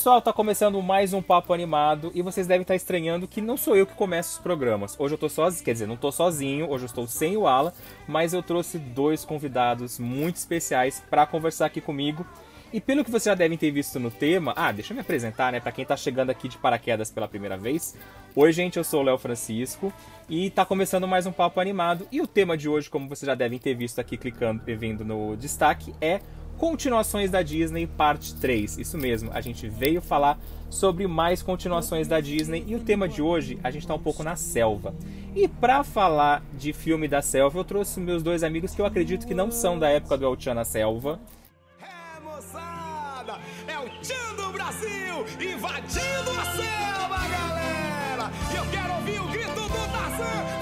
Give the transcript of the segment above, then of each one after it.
Pessoal, tá começando mais um papo animado e vocês devem estar estranhando que não sou eu que começo os programas. Hoje eu tô sozinho, quer dizer, não tô sozinho, hoje eu estou sem o Ala, mas eu trouxe dois convidados muito especiais para conversar aqui comigo. E pelo que vocês já devem ter visto no tema, ah, deixa eu me apresentar, né, para quem tá chegando aqui de paraquedas pela primeira vez. Oi, gente, eu sou o Léo Francisco e tá começando mais um papo animado. E o tema de hoje, como vocês já devem ter visto aqui clicando e vendo no destaque, é Continuações da Disney, parte 3. Isso mesmo, a gente veio falar sobre mais continuações da Disney e o tema de hoje a gente tá um pouco na selva. E para falar de filme da selva, eu trouxe meus dois amigos que eu acredito que não são da época do El na selva. É, moçada, é o Tchan do Brasil invadindo a selva, galera. Eu quero ouvir o grito do Tarzan,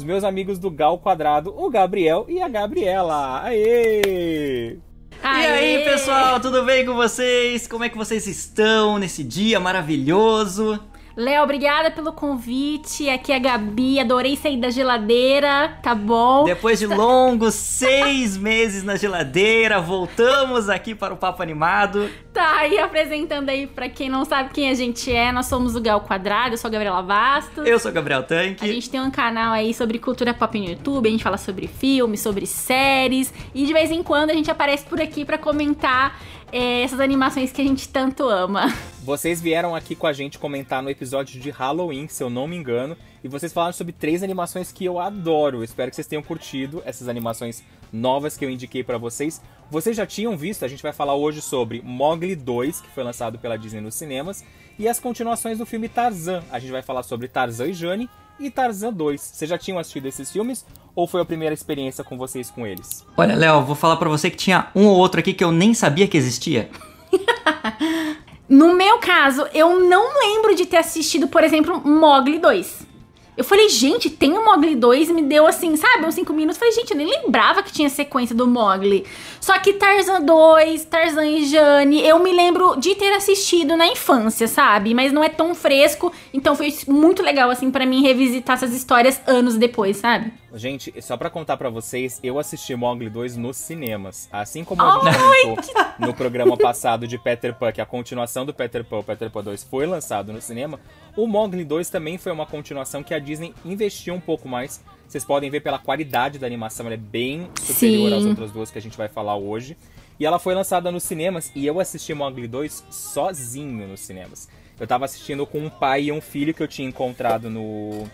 Os meus amigos do Gal Quadrado, o Gabriel e a Gabriela. Aê! E aí, pessoal, tudo bem com vocês? Como é que vocês estão nesse dia maravilhoso? Léo, obrigada pelo convite. Aqui é a Gabi, adorei sair da geladeira, tá bom? Depois de longos seis meses na geladeira, voltamos aqui para o Papo Animado. Tá aí apresentando aí pra quem não sabe quem a gente é. Nós somos o Gal Quadrado, eu sou a Gabriela Bastos. Eu sou o Gabriel A Tanque. gente tem um canal aí sobre cultura pop no YouTube, a gente fala sobre filmes, sobre séries e de vez em quando a gente aparece por aqui pra comentar é, essas animações que a gente tanto ama. Vocês vieram aqui com a gente comentar no episódio de Halloween, se eu não me engano, e vocês falaram sobre três animações que eu adoro. Espero que vocês tenham curtido essas animações novas que eu indiquei pra vocês. Vocês já tinham visto, a gente vai falar hoje sobre Mowgli 2, que foi lançado pela Disney nos cinemas, e as continuações do filme Tarzan. A gente vai falar sobre Tarzan e Jane e Tarzan 2. Vocês já tinham assistido esses filmes ou foi a primeira experiência com vocês com eles? Olha, Léo, vou falar pra você que tinha um ou outro aqui que eu nem sabia que existia. No meu caso, eu não lembro de ter assistido, por exemplo, Mogli 2. Eu falei, gente, tem o Mogli 2 e me deu assim, sabe, uns 5 minutos. Falei, gente, eu nem lembrava que tinha sequência do Mogli. Só que Tarzan 2, Tarzan e Jane, eu me lembro de ter assistido na infância, sabe? Mas não é tão fresco, então foi muito legal, assim, pra mim revisitar essas histórias anos depois, sabe? Gente, só pra contar pra vocês, eu assisti Mowgli 2 nos cinemas. Assim como a gente comentou no programa passado de Peter Pan, que a continuação do Peter Pan, o Peter Pan 2, foi lançado no cinema, o Mowgli 2 também foi uma continuação que a Disney investiu um pouco mais. Vocês podem ver pela qualidade da animação, ela é bem superior Sim. às outras duas que a gente vai falar hoje. E ela foi lançada nos cinemas e eu assisti Mowgli 2 sozinho nos cinemas. Eu tava assistindo com um pai e um filho que eu tinha encontrado no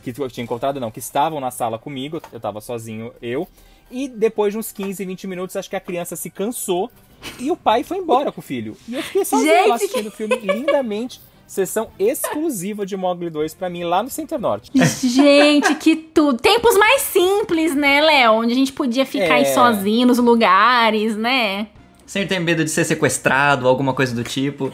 que eu tinha encontrado não, que estavam na sala comigo, eu tava sozinho, eu. E depois de uns 15, 20 minutos, acho que a criança se cansou e o pai foi embora com o filho. E eu fiquei sozinho Gente, assistindo o filme lindamente. Sessão exclusiva de Mogli 2 pra mim lá no Center Norte. Gente, que tudo. Tempos mais simples, né, Léo? Onde a gente podia ficar aí É. sozinho nos lugares, né? Sem ter medo de ser sequestrado, alguma coisa do tipo.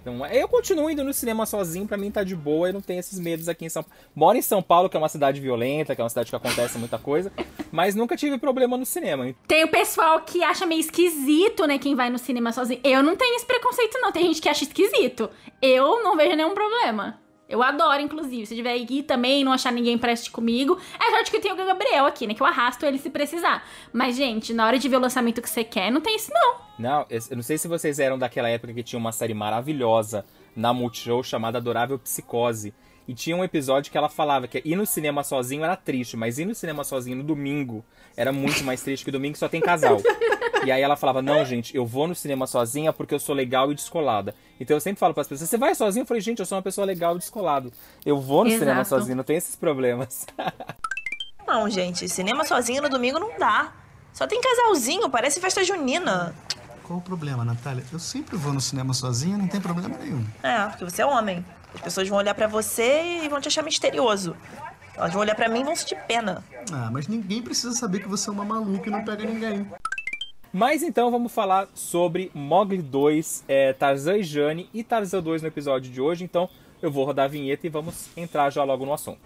Então, eu continuo indo no cinema sozinho, pra mim tá de boa, eu não tenho esses medos aqui em São Paulo. Moro em São Paulo, que é uma cidade violenta, que é uma cidade que acontece muita coisa, mas nunca tive problema no cinema. Tem o pessoal que acha meio esquisito, né, quem vai no cinema sozinho. Eu não tenho esse preconceito, não. Tem gente que acha esquisito. Eu não vejo nenhum problema. Eu adoro, inclusive. Se tiver aqui também, não achar ninguém assistir comigo. É sorte que eu tenho o Gabriel aqui, né? Que eu arrasto ele se precisar. Mas, gente, na hora de ver o lançamento que você quer, não tem isso, não. Não, eu não sei se vocês eram daquela época que tinha uma série maravilhosa na Multishow chamada Adorável Psicose. E tinha um episódio que ela falava que ir no cinema sozinho era triste, mas ir no cinema sozinho no domingo era muito mais triste, que domingo só tem casal. E aí ela falava, não, gente, eu vou no cinema sozinha porque eu sou legal e descolada. Então eu sempre falo para as pessoas, você vai sozinho? Eu falei, gente, eu sou uma pessoa legal e descolado. Eu vou no cinema Exato. sozinho, não tem esses problemas. Não, gente, cinema sozinho no domingo não dá. Só tem casalzinho, parece festa junina. Qual o problema, Natália? Eu sempre vou no cinema sozinha, não tem problema nenhum. É, porque você é homem. As pessoas vão olhar pra você e vão te achar misterioso. Elas vão olhar pra mim e vão sentir pena. Ah, mas ninguém precisa saber que você é uma maluca e não pega ninguém. Mas então vamos falar sobre Mogli 2, é, Tarzan e Jane e Tarzan 2 no episódio de hoje. Então eu vou rodar a vinheta e vamos entrar já logo no assunto.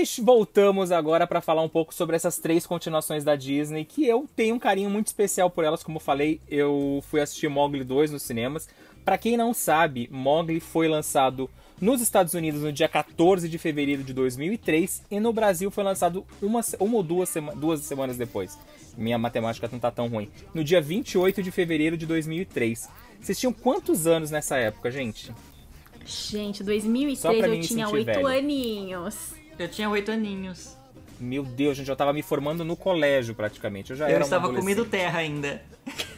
E voltamos agora para falar um pouco sobre essas três continuações da Disney, que eu tenho um carinho muito especial por elas, como eu falei, eu fui assistir Mogli 2 nos cinemas. Para quem não sabe, Mogli foi lançado nos Estados Unidos no dia 14 de fevereiro de 2003 e no Brasil foi lançado uma, uma ou duas, sema, duas semanas depois. Minha matemática não tá tão ruim. No dia 28 de fevereiro de 2003. Vocês tinham quantos anos nessa época, gente? Gente, Só 2003 pra mim eu tinha oito aninhos. Eu tinha oito aninhos. Meu Deus, gente, eu tava me formando no colégio praticamente. Eu já Eu era estava comendo terra ainda.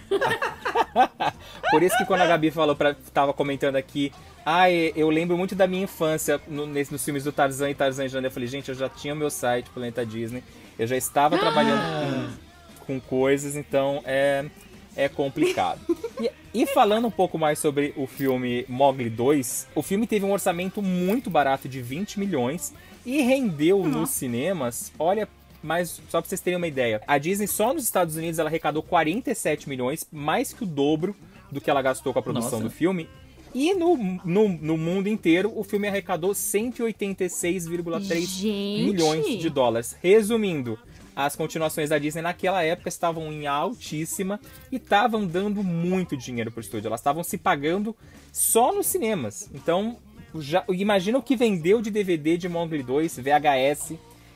Por isso que quando a Gabi falou para tava comentando aqui, ah, eu lembro muito da minha infância no, nesse, nos filmes do Tarzan e Tarzan e Jane. Eu falei, gente, eu já tinha o meu site Planeta Disney, eu já estava trabalhando com, com coisas, então é, é complicado. E, e falando um pouco mais sobre o filme Mogli 2, o filme teve um orçamento muito barato de 20 milhões e rendeu nos cinemas, olha, mas só pra vocês terem uma ideia, a Disney só nos Estados Unidos ela arrecadou 47 milhões, mais que o dobro do que ela gastou com a produção Nossa. do filme. E no, no, no mundo inteiro, o filme arrecadou 186,3 Gente. milhões de dólares. Resumindo, as continuações da Disney naquela época estavam em altíssima e estavam dando muito dinheiro pro estúdio. Elas estavam se pagando só nos cinemas. Então, já, imagina o que vendeu de DVD de Mowgli 2, VHS.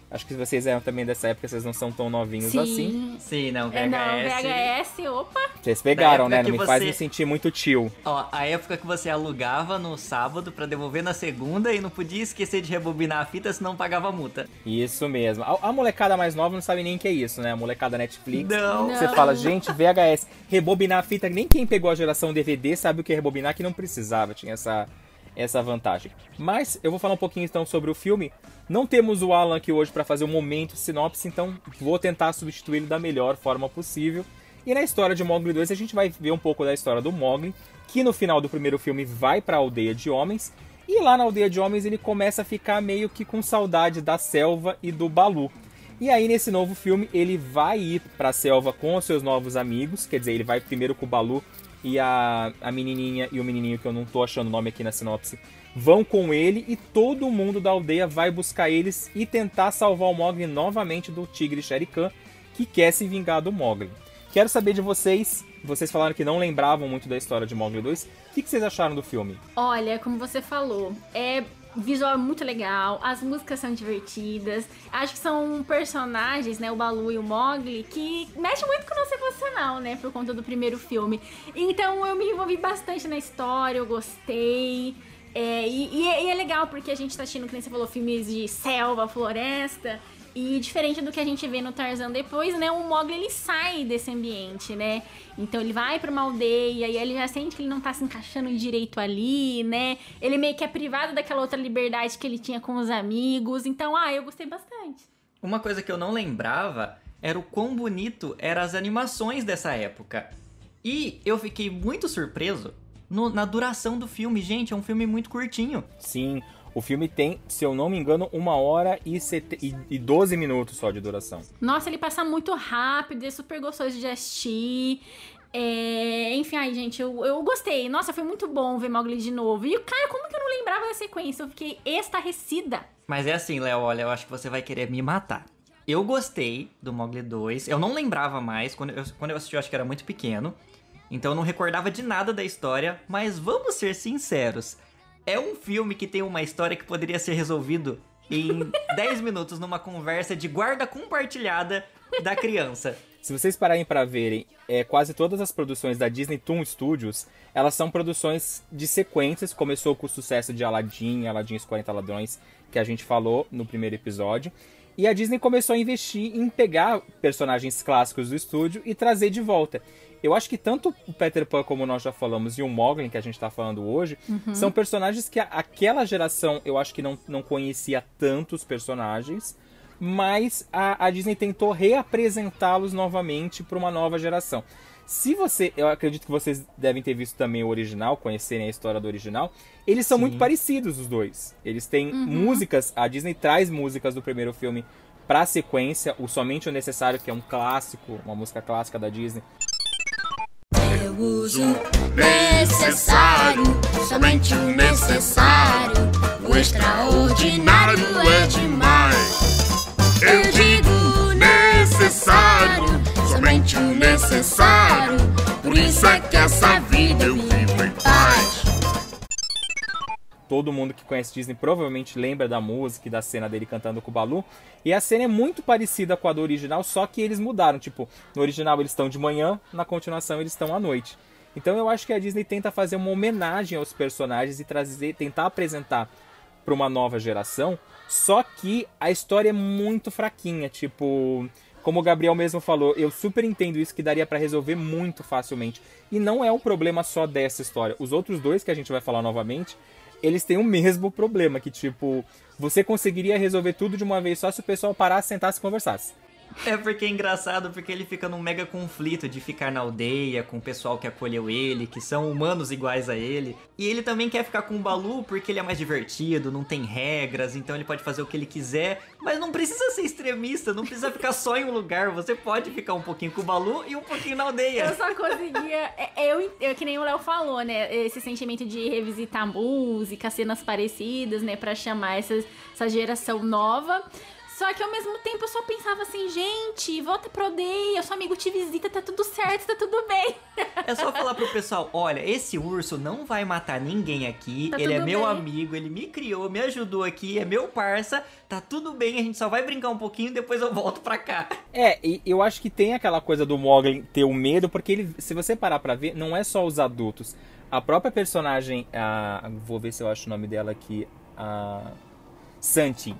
Acho que vocês eram também dessa época, vocês não são tão novinhos Sim. assim. Sim, não, VHS. É, não, VHS, opa. Vocês pegaram, né? Não me que faz você- me sentir muito tio. Ó, a época que você alugava no sábado pra devolver na segunda e não podia esquecer de rebobinar a fita, senão pagava multa. Isso mesmo. A, a molecada mais nova não sabe nem o que é isso, né? A molecada Netflix. Não. Você Não. fala, gente, VHS, rebobinar a fita, nem quem pegou a geração DVD sabe o que é rebobinar, que não precisava, tinha essa, essa vantagem. Mas eu vou falar um pouquinho então sobre o filme. Não temos o Alan aqui hoje para fazer um momento sinopse, então vou tentar substituí-lo da melhor forma possível. E na história de Mowgli 2 a gente vai ver um pouco da história do Mowgli, que no final do primeiro filme vai para a aldeia de homens, e lá na aldeia de homens ele começa a ficar meio que com saudade da selva e do Balu. E aí nesse novo filme ele vai ir pra selva com os seus novos amigos, quer dizer, ele vai primeiro com o Balu e a, a menininha e o menininho que eu não tô achando o nome aqui na sinopse vão com ele e todo mundo da aldeia vai buscar eles e tentar salvar o Mogli novamente do tigre Shere Khan, que quer se vingar do Mogli. Quero saber de vocês, vocês falaram que não lembravam muito da história de Mogli 2, o que, que vocês acharam do filme? Olha, como você falou, é visual muito legal, as músicas são divertidas. Acho que são personagens, né, o Balu e o Mogli, que mexem muito com o nosso emocional, né, por conta do primeiro filme. Então eu me envolvi bastante na história, eu gostei. É, e, e é, e é legal porque a gente tá assistindo, nem você falou, filmes de selva, floresta. E diferente do que a gente vê no Tarzan depois, né? O Mogli ele sai desse ambiente, né? Então ele vai pra uma aldeia e aí ele já sente que ele não tá se encaixando direito ali, né? Ele meio que é privado daquela outra liberdade que ele tinha com os amigos. Então, ah, eu gostei bastante. Uma coisa que eu não lembrava era o quão bonito eram as animações dessa época. E eu fiquei muito surpreso no- na duração do filme. Gente, é um filme muito curtinho. Sim, o filme tem, se eu não me engano, uma hora e, sete, e, e 12 minutos só de duração. Nossa, ele passa muito rápido, é super gostoso de assistir. É, Enfim, ai, gente, eu, eu gostei. Nossa, foi muito bom ver Mogli de novo. E, cara, como que eu não lembrava da sequência? Eu fiquei estarrecida. Mas é assim, Léo, olha, eu acho que você vai querer me matar. Eu gostei do Mogli 2. Eu não lembrava mais. Quando eu, quando eu assisti, eu acho que era muito pequeno. Então eu não recordava de nada da história. Mas vamos ser sinceros. É um filme que tem uma história que poderia ser resolvido em 10 minutos numa conversa de guarda compartilhada da criança. Se vocês pararem para verem, é, quase todas as produções da Disney Toon Studios, elas são produções de sequências. Começou com o sucesso de Aladdin, Aladdin e os 40 Ladrões, que a gente falou no primeiro episódio. E a Disney começou a investir em pegar personagens clássicos do estúdio e trazer de volta. Eu acho que tanto o Peter Pan, como nós já falamos, e o Moglin, que a gente tá falando hoje, são personagens que a- aquela geração eu acho que não, não conhecia tantos personagens, mas a, a Disney tentou reapresentá-los novamente para uma nova geração. Se você, eu acredito que vocês devem ter visto também o original, conhecerem a história do original, eles são muito parecidos os dois. Eles têm músicas, a Disney traz músicas do primeiro filme pra sequência, o Somente o Necessário, que é um clássico, uma música clássica da Disney. Eu uso necessário, somente o necessário. O extraordinário é demais. Eu digo necessário, somente o necessário. Por isso é que essa vida eu vivo em paz. Todo mundo que conhece Disney provavelmente lembra da música e da cena dele cantando com o Balu. E a cena é muito parecida com a do original, só que eles mudaram. Tipo, no original eles estão de manhã, na continuação eles estão à noite. Então eu acho que a Disney tenta fazer uma homenagem aos personagens e trazer, tentar apresentar para uma nova geração. Só que a história é muito fraquinha, tipo, como o Gabriel mesmo falou, eu super entendo isso que daria para resolver muito facilmente. E não é um problema só dessa história. Os outros dois que a gente vai falar novamente, eles têm o mesmo problema, que tipo, você conseguiria resolver tudo de uma vez só se o pessoal parasse, sentasse e conversasse. É porque é engraçado, porque ele fica num mega conflito de ficar na aldeia com o pessoal que acolheu ele, que são humanos iguais a ele. E ele também quer ficar com o Balu porque ele é mais divertido, não tem regras, então ele pode fazer o que ele quiser. Mas não precisa ser extremista, não precisa ficar só em um lugar. Você pode ficar um pouquinho com o Balu e um pouquinho na aldeia. Eu só conseguia. é, Eu, eu, que nem o Léo falou, né? Esse sentimento de revisitar música, cenas parecidas, né? Pra chamar essa, essa geração nova. Só que ao mesmo tempo eu só pensava assim, gente, volta pra aldeia, seu amigo te visita, tá tudo certo, tá tudo bem. É só falar pro pessoal, olha, esse urso não vai matar ninguém aqui, Tá ele é meu bem. amigo, ele me criou, me ajudou aqui, é meu parça, tá tudo bem, a gente só vai brincar um pouquinho, depois eu volto pra cá. É, e eu acho que tem aquela coisa do Mogli ter o medo, porque ele, se você parar pra ver, não é só os adultos. A própria personagem, a, vou ver se eu acho o nome dela aqui, a Santi.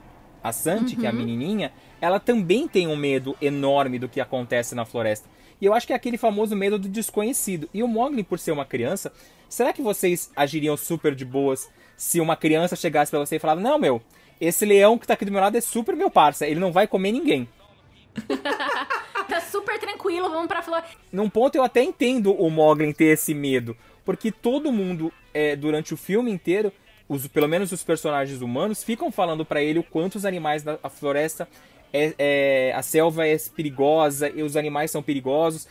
A Santi, que é a menininha, ela também tem um medo enorme do que acontece na floresta. E eu acho que é aquele famoso medo do desconhecido. E o Mogli, por ser uma criança, será que vocês agiriam super de boas se uma criança chegasse pra você e falasse: Não, meu, esse leão que tá aqui do meu lado é super meu parça, ele não vai comer ninguém. Tá super tranquilo, vamos pra flor. Num ponto eu até entendo o Mogli ter esse medo, porque todo mundo, é, durante o filme inteiro, os, pelo menos os personagens humanos, ficam falando pra ele o quanto os animais da a floresta, é, é- a selva é perigosa e os animais são perigosos.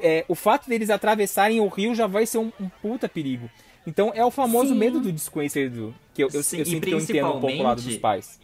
É, o fato deles atravessarem o rio já vai ser um, um puta perigo. Então é o famoso Sim. medo do desconhecido, que eu, eu, Sim, eu sinto que eu entendo um pouco o lado dos principalmente- pais.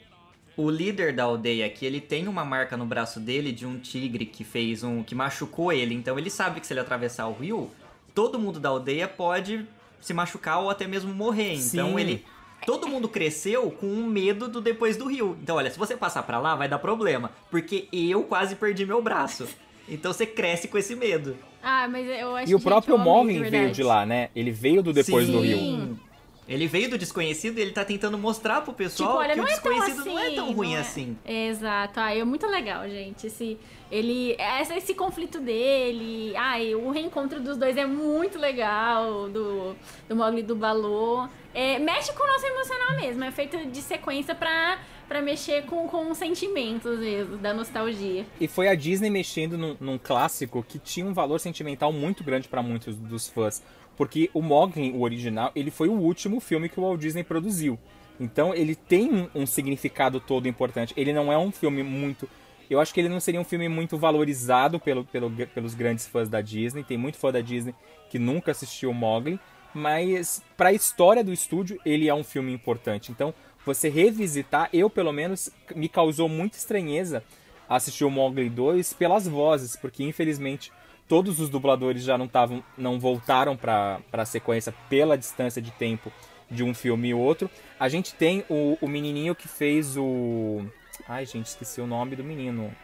O líder da aldeia aqui, ele tem uma marca no braço dele de um tigre que fez um. que machucou ele. Então ele sabe que se ele atravessar o rio, todo mundo da aldeia pode se machucar ou até mesmo morrer. Então Sim. ele. Todo mundo cresceu com um medo do depois do rio. Então, olha, se você passar pra lá, vai dar problema. Porque eu quase perdi meu braço. Então você cresce com esse medo. Ah, mas eu acho E o próprio de veio de lá, né? Ele veio do depois do Sim. rio. Ele veio do desconhecido e ele tá tentando mostrar pro Tipo, pessoal olha, que o é desconhecido assim. não é tão ruim não é- assim. Exato. Ah, é muito legal, gente. Esse, ele, esse, esse conflito dele. Ai, o reencontro dos dois é muito legal. Do, do Mogli e do Balô. É, mexe com o nosso emocional mesmo. É feito de sequência pra, pra mexer com, com os sentimentos mesmo, da nostalgia. E foi a Disney mexendo num, num clássico que tinha um valor sentimental muito grande para muitos dos fãs. Porque o Mogli, o original, ele foi o último filme que o Walt Disney produziu. Então ele tem um, significado todo importante. Ele não é um filme muito. Eu acho que ele não seria um filme muito valorizado pelo, pelo- pelos grandes fãs da Disney. Tem muito fã da Disney que nunca assistiu o Mogli. Mas para a história do estúdio, ele é um filme importante. Então, você revisitar, eu pelo menos, me causou muita estranheza assistir o Mowgli 2 pelas vozes, porque infelizmente todos os dubladores já não estavam, não voltaram para a sequência pela distância de tempo de um filme e outro. A gente tem o, o menininho que fez o, ai gente, esqueci o nome do menino.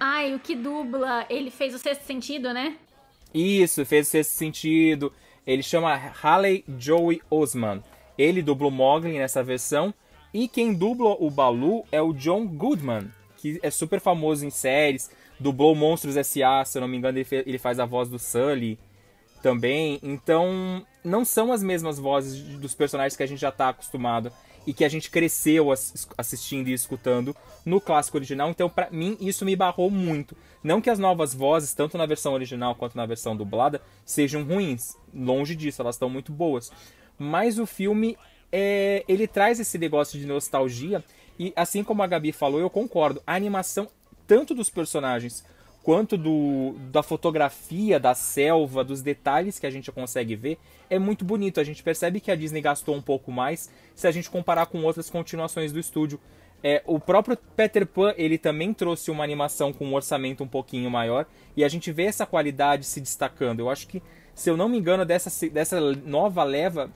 Ai, o que dubla, ele fez o sexto sentido, né? Isso, fez esse sentido. Ele chama Haley Joey Osman. Ele dubla o Mowgli nessa versão. E quem dubla o Balu é o John Goodman, que é super famoso em séries, dublou Monstros S.A., se eu não me engano, ele, ele faz a voz do Sully também. Então, não são as mesmas vozes dos personagens que a gente já tá acostumado e que a gente cresceu ass- assistindo e escutando no clássico original. Então, pra mim, isso me barrou muito. Não que as novas vozes, tanto na versão original quanto na versão dublada, sejam ruins. Longe disso, elas estão muito boas. Mas o filme, é, ele traz esse negócio de nostalgia. E assim como a Gabi falou, eu concordo. A animação, tanto dos personagens quanto do, da fotografia, da selva, dos detalhes que a gente consegue ver, é muito bonito. A gente percebe que a Disney gastou um pouco mais se a gente comparar com outras continuações do estúdio. É, o próprio Peter Pan, ele também trouxe uma animação com um orçamento um pouquinho maior, e a gente vê essa qualidade se destacando. Eu acho que, se eu não me engano, dessa, dessa nova leva,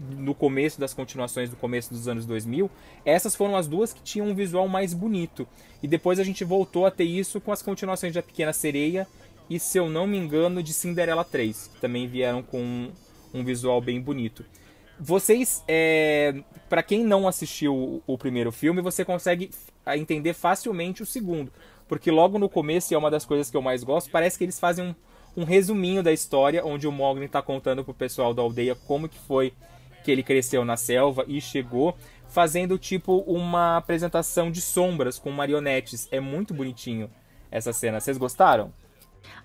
no começo das continuações do começo dos anos 2000, essas foram as duas que tinham um visual mais bonito. E depois a gente voltou a ter isso com as continuações de A Pequena Sereia e, se eu não me engano, de Cinderela 3, que também vieram com um, um visual bem bonito. Vocês, é, para quem não assistiu o, o primeiro filme, você consegue entender facilmente o segundo, porque logo no começo, e é uma das coisas que eu mais gosto, parece que eles fazem um, um resuminho da história, onde o Mogli está contando pro pessoal da aldeia como que foi que ele cresceu na selva e chegou, fazendo tipo uma apresentação de sombras com marionetes. É muito bonitinho essa cena. Vocês gostaram?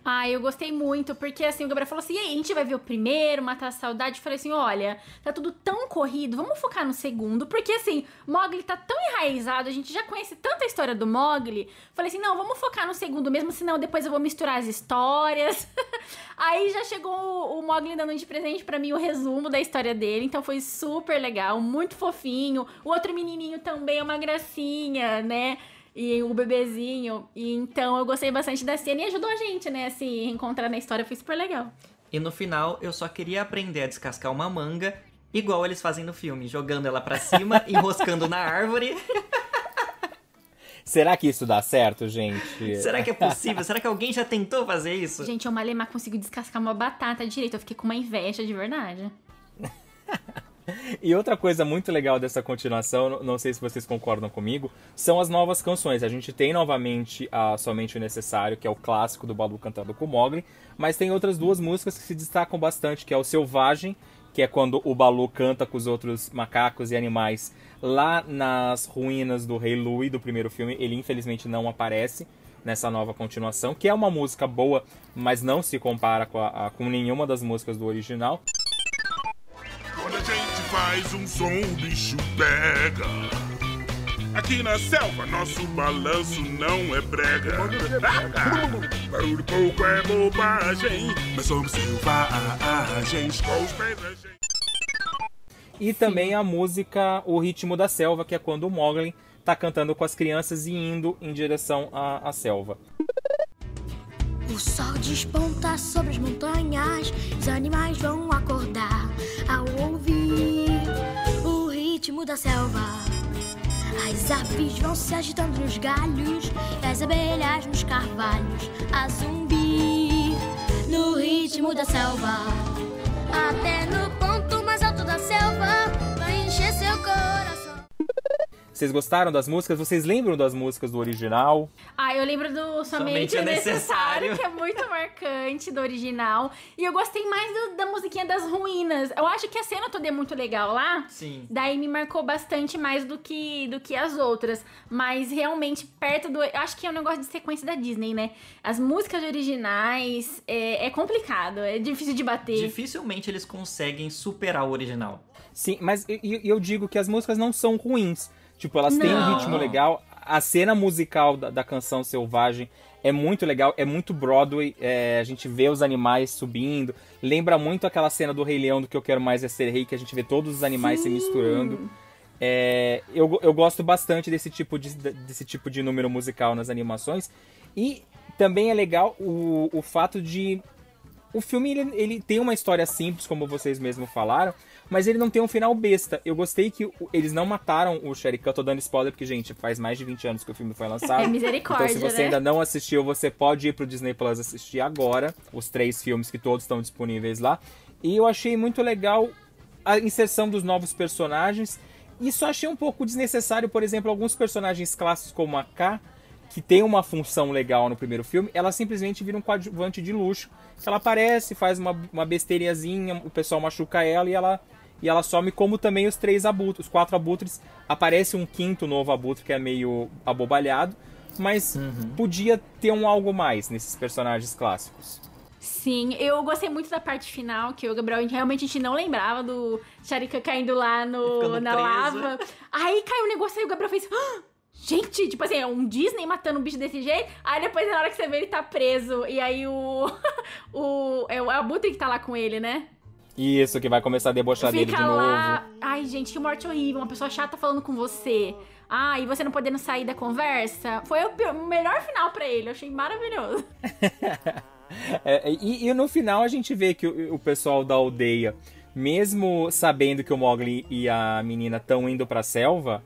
Ah, eu gostei muito, porque assim, o Gabriel falou assim: e aí, a gente vai ver o primeiro, matar a saudade. Eu falei assim: olha, tá tudo tão corrido, vamos focar no segundo, porque assim, Mogli tá tão enraizado, a gente já conhece tanta história do Mogli. Falei assim: não, vamos focar no segundo mesmo, senão depois eu vou misturar as histórias. aí já chegou o, o Mogli dando de presente pra mim o resumo da história dele, então foi super legal, muito fofinho. O outro menininho também é uma gracinha, né? E o bebezinho. E então eu gostei bastante da cena e ajudou a gente, né, a se reencontrar na história. Foi super legal. E no final, eu só queria aprender a descascar uma manga, igual eles fazem no filme, jogando ela pra cima, enroscando na árvore. Será que isso dá certo, gente? Será que é possível? Será que alguém já tentou fazer isso? Gente, eu malemar conseguiu descascar uma batata direito. Eu fiquei com uma inveja de verdade. E outra coisa muito legal dessa continuação, não- sei se vocês concordam comigo, são as novas canções. A gente tem novamente a Somente o Necessário, que é o clássico do Balu cantando com o Mogli, mas tem outras duas músicas que se destacam bastante, que é o Selvagem, que é quando o Balu canta com os outros macacos e animais lá nas ruínas do Rei Louie do primeiro filme. Ele infelizmente não aparece nessa nova continuação, que é uma música boa, mas não se compara com, a- a- com nenhuma das músicas do original. Faz um som, o bicho pega. Aqui na selva, nosso balanço não é brega. Barulho pouco é bobagem, mas somos selvagens com os pés gente. E também a música O Ritmo da Selva, que é quando o Mogli tá cantando com as crianças e indo em direção à, à selva. O sol desponta sobre as montanhas, os animais vão acordar ao ritmo da selva. As aves vão se agitando nos galhos, as abelhas nos carvalhos a zumbir no ritmo da selva. Até no ponto mais alto da selva vai encher seu coração. Vocês gostaram das músicas? Vocês lembram das músicas do original? Ah, eu lembro do Somente, Somente o o Necessário, Necessário. que é muito marcante do original. E eu gostei mais do- da musiquinha das ruínas. Eu acho que a cena toda é muito legal lá. Sim. Daí me marcou bastante mais do que, do que as outras. Mas realmente, perto do. Eu acho que é um negócio de sequência da Disney, né? As músicas originais é, é complicado, é difícil de bater. Dificilmente eles conseguem superar o original. Sim, mas e- e eu digo que as músicas não são ruins. Tipo, elas têm um Não. ritmo legal. A cena musical da, da canção Selvagem é muito legal, é muito Broadway. é, a gente vê os animais subindo. Lembra muito aquela cena do Rei Leão do que eu quero mais é ser rei, que a gente vê todos os animais se misturando. É, eu, eu gosto bastante desse tipo de, desse tipo de número musical nas animações. E também é legal o, o fato de. O filme ele, ele tem uma história simples, como vocês mesmos falaram, mas ele não tem um final besta. Eu gostei que eles não mataram o Sherry Khan. Tô dando spoiler porque, gente, faz mais de 20 anos que o filme foi lançado. É misericórdia, Então, se você né? ainda não assistiu, você pode ir pro Disney Plus assistir agora. Os três filmes que todos estão disponíveis lá. E eu achei muito legal a inserção dos novos personagens. E só achei um pouco desnecessário, por exemplo, alguns personagens clássicos como a K. que tem uma função legal no primeiro filme, ela simplesmente vira um coadjuvante de luxo. Ela aparece, faz uma, uma besteiriazinha, o pessoal machuca ela e ela e ela some como também os três abutres, os quatro abutres. Aparece um quinto novo abutre que é meio abobalhado, mas uhum. podia ter um algo mais nesses personagens clássicos. Sim, eu gostei muito da parte final, que o Gabriel realmente a gente não lembrava do Sharika caindo lá no, na preso. lava. Aí caiu o negócio e o Gabriel fez. Ah! Gente, tipo assim, é um Disney matando um bicho desse jeito. Aí depois, na hora que você vê, ele tá preso. E aí o. o é o Abutre que tá lá com ele, né? Isso, que vai começar a debochar Fica dele de lá... novo. Ai, gente, que morte horrível. Uma pessoa chata falando com você. Ah, e você não podendo sair da conversa. Foi o melhor final para ele. Eu achei maravilhoso. é, e, e, no final a gente vê que o, o pessoal da aldeia, mesmo sabendo que o Mogli e a menina estão indo pra selva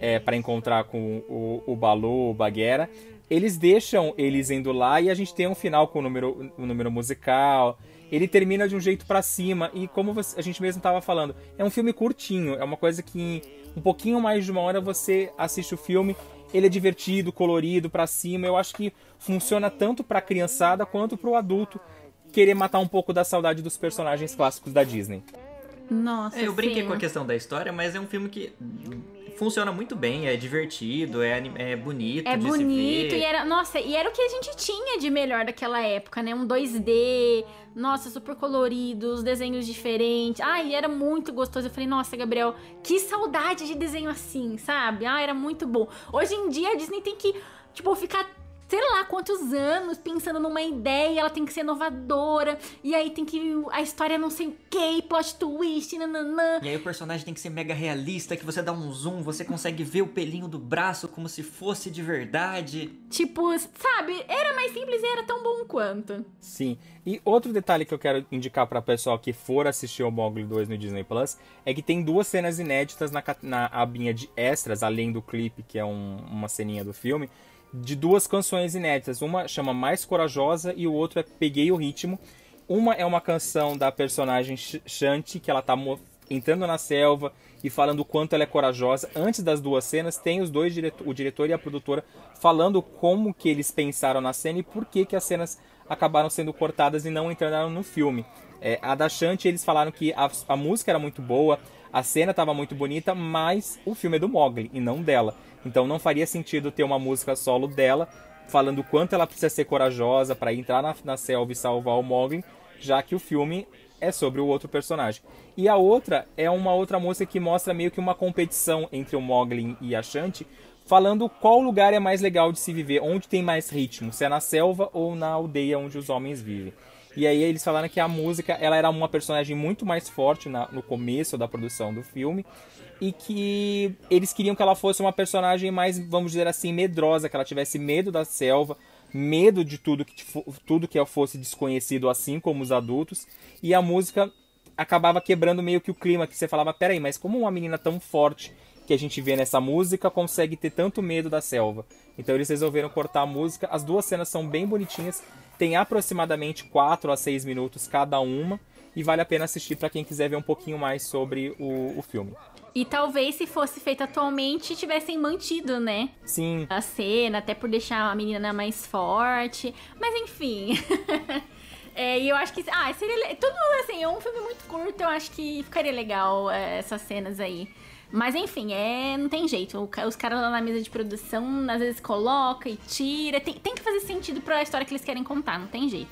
é, para encontrar com o, o Balu, o Bagheera, eles deixam eles indo lá e a gente tem um final com o número, o número musical ele termina de um jeito para cima e como a gente mesmo estava falando, é um filme curtinho, é uma coisa que em um pouquinho mais de uma hora você assiste o filme, ele é divertido, colorido, para cima. Eu acho que funciona tanto para criançada quanto para o adulto querer matar um pouco da saudade dos personagens clássicos da Disney. Nossa, é, eu brinquei sim. com a questão da história, mas é um filme que funciona muito bem, é divertido, é, é bonito. É bonito, e era. Nossa, e era o que a gente tinha de melhor daquela época, né? Um 2D, nossa, super coloridos, desenhos diferentes. Ai, era muito gostoso. Eu falei, nossa, Gabriel, que saudade de desenho assim, sabe? Ah, era muito bom. Hoje em dia a Disney tem que, tipo, ficar sei lá quantos anos pensando numa ideia, ela tem que ser inovadora, e aí tem que. A história não sei o que, plot twist, nananã. E aí o personagem tem que ser mega realista, que você dá um zoom, você consegue ver o pelinho do braço como se fosse de verdade. Tipo, sabe, era mais simples e era tão bom quanto. Sim. E outro detalhe que eu quero indicar para pessoal que for assistir o Mogli 2 no Disney Plus é que tem duas cenas inéditas na, na abinha de extras, além do clipe, que é um, uma ceninha do filme de duas canções inéditas. Uma chama Mais Corajosa e o outro é Peguei o Ritmo. Uma é uma canção da personagem Shanti, que ela tá entrando na selva e falando o quanto ela é corajosa. Antes das duas cenas, tem os dois, o diretor e a produtora, falando como que eles pensaram na cena e por que, que as cenas acabaram sendo cortadas e não entraram no filme. É, a da Shanti, eles falaram que a, a música era muito boa, a cena estava muito bonita, mas o filme é do Mogli e não dela. Então não faria sentido ter uma música solo dela falando o quanto ela precisa ser corajosa para entrar na, na selva e salvar o Mogli, já que o filme é sobre o outro personagem. E a outra é uma outra música que mostra meio que uma competição entre o Mogli e a Shanti, falando qual lugar é mais legal de se viver, onde tem mais ritmo, se é na selva ou na aldeia onde os homens vivem. E aí eles falaram que a música ela era uma personagem muito mais forte na, no começo da produção do filme e que eles queriam que ela fosse uma personagem mais, vamos dizer assim, medrosa, que ela tivesse medo da selva, medo de tudo que tudo que fosse desconhecido, assim como os adultos. E a música acabava quebrando meio que o clima, que você falava, peraí, mas como uma menina tão forte que a gente vê nessa música consegue ter tanto medo da selva? Então eles resolveram cortar a música. As duas cenas são bem bonitinhas, tem aproximadamente 4 a 6 minutos cada uma e vale a pena assistir para quem quiser ver um pouquinho mais sobre o, o filme. E talvez se fosse feito atualmente tivessem mantido, né? Sim. A cena, até por deixar a menina mais forte. Mas enfim. é, e eu acho que. Ah, seria. Tudo assim, é um filme muito curto, eu acho que ficaria legal é, essas cenas aí. Mas enfim, é, não tem jeito. Os caras lá na mesa de produção às vezes coloca e tira. Tem, tem que fazer sentido pra história que eles querem contar, não tem jeito.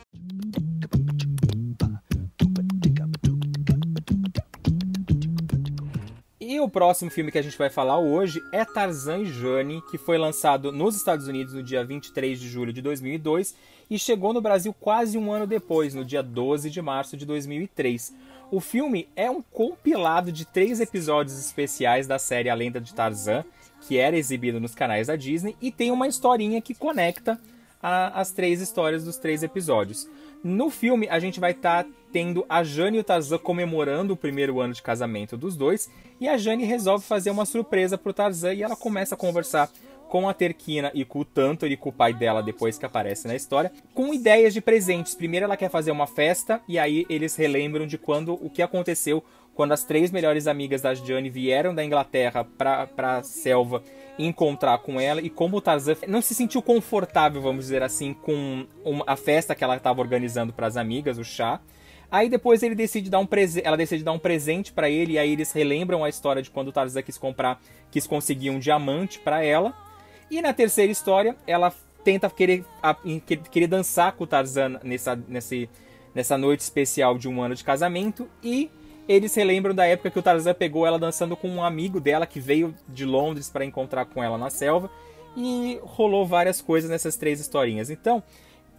E o próximo filme que a gente vai falar hoje é Tarzan e Jane, que foi lançado nos Estados Unidos no dia 23 de julho de 2002 e chegou no Brasil quase um ano depois, no dia 12 de março de 2003. O filme é um compilado de três episódios especiais da série A Lenda de Tarzan, que era exibido nos canais da Disney, e tem uma historinha que conecta a, as três histórias dos três episódios. No filme, a gente vai estar tá tendo a Jane e o Tarzan comemorando o primeiro ano de casamento dos dois, e a Jane resolve fazer uma surpresa pro Tarzan e ela começa a conversar com a Terquina e com o Tantor e com o pai dela depois que aparece na história, com ideias de presentes. Primeiro ela quer fazer uma festa e aí eles relembram de quando o que aconteceu quando as três melhores amigas da Jane vieram da Inglaterra pra, pra selva encontrar com ela e como o Tarzan não se sentiu confortável, vamos dizer assim, com uma, a festa que ela estava organizando para as amigas, o chá. Aí depois ele decide dar um ela decide dar um presente para ele e aí eles relembram a história de quando o Tarzan quis comprar, quis conseguir um diamante para ela. E na terceira história, ela tenta querer, a, querer dançar com o Tarzan nessa, nesse, nessa noite especial de um ano de casamento e eles relembram da época que o Tarzan pegou ela dançando com um amigo dela que veio de Londres para encontrar com ela na selva e rolou várias coisas nessas três historinhas. Então,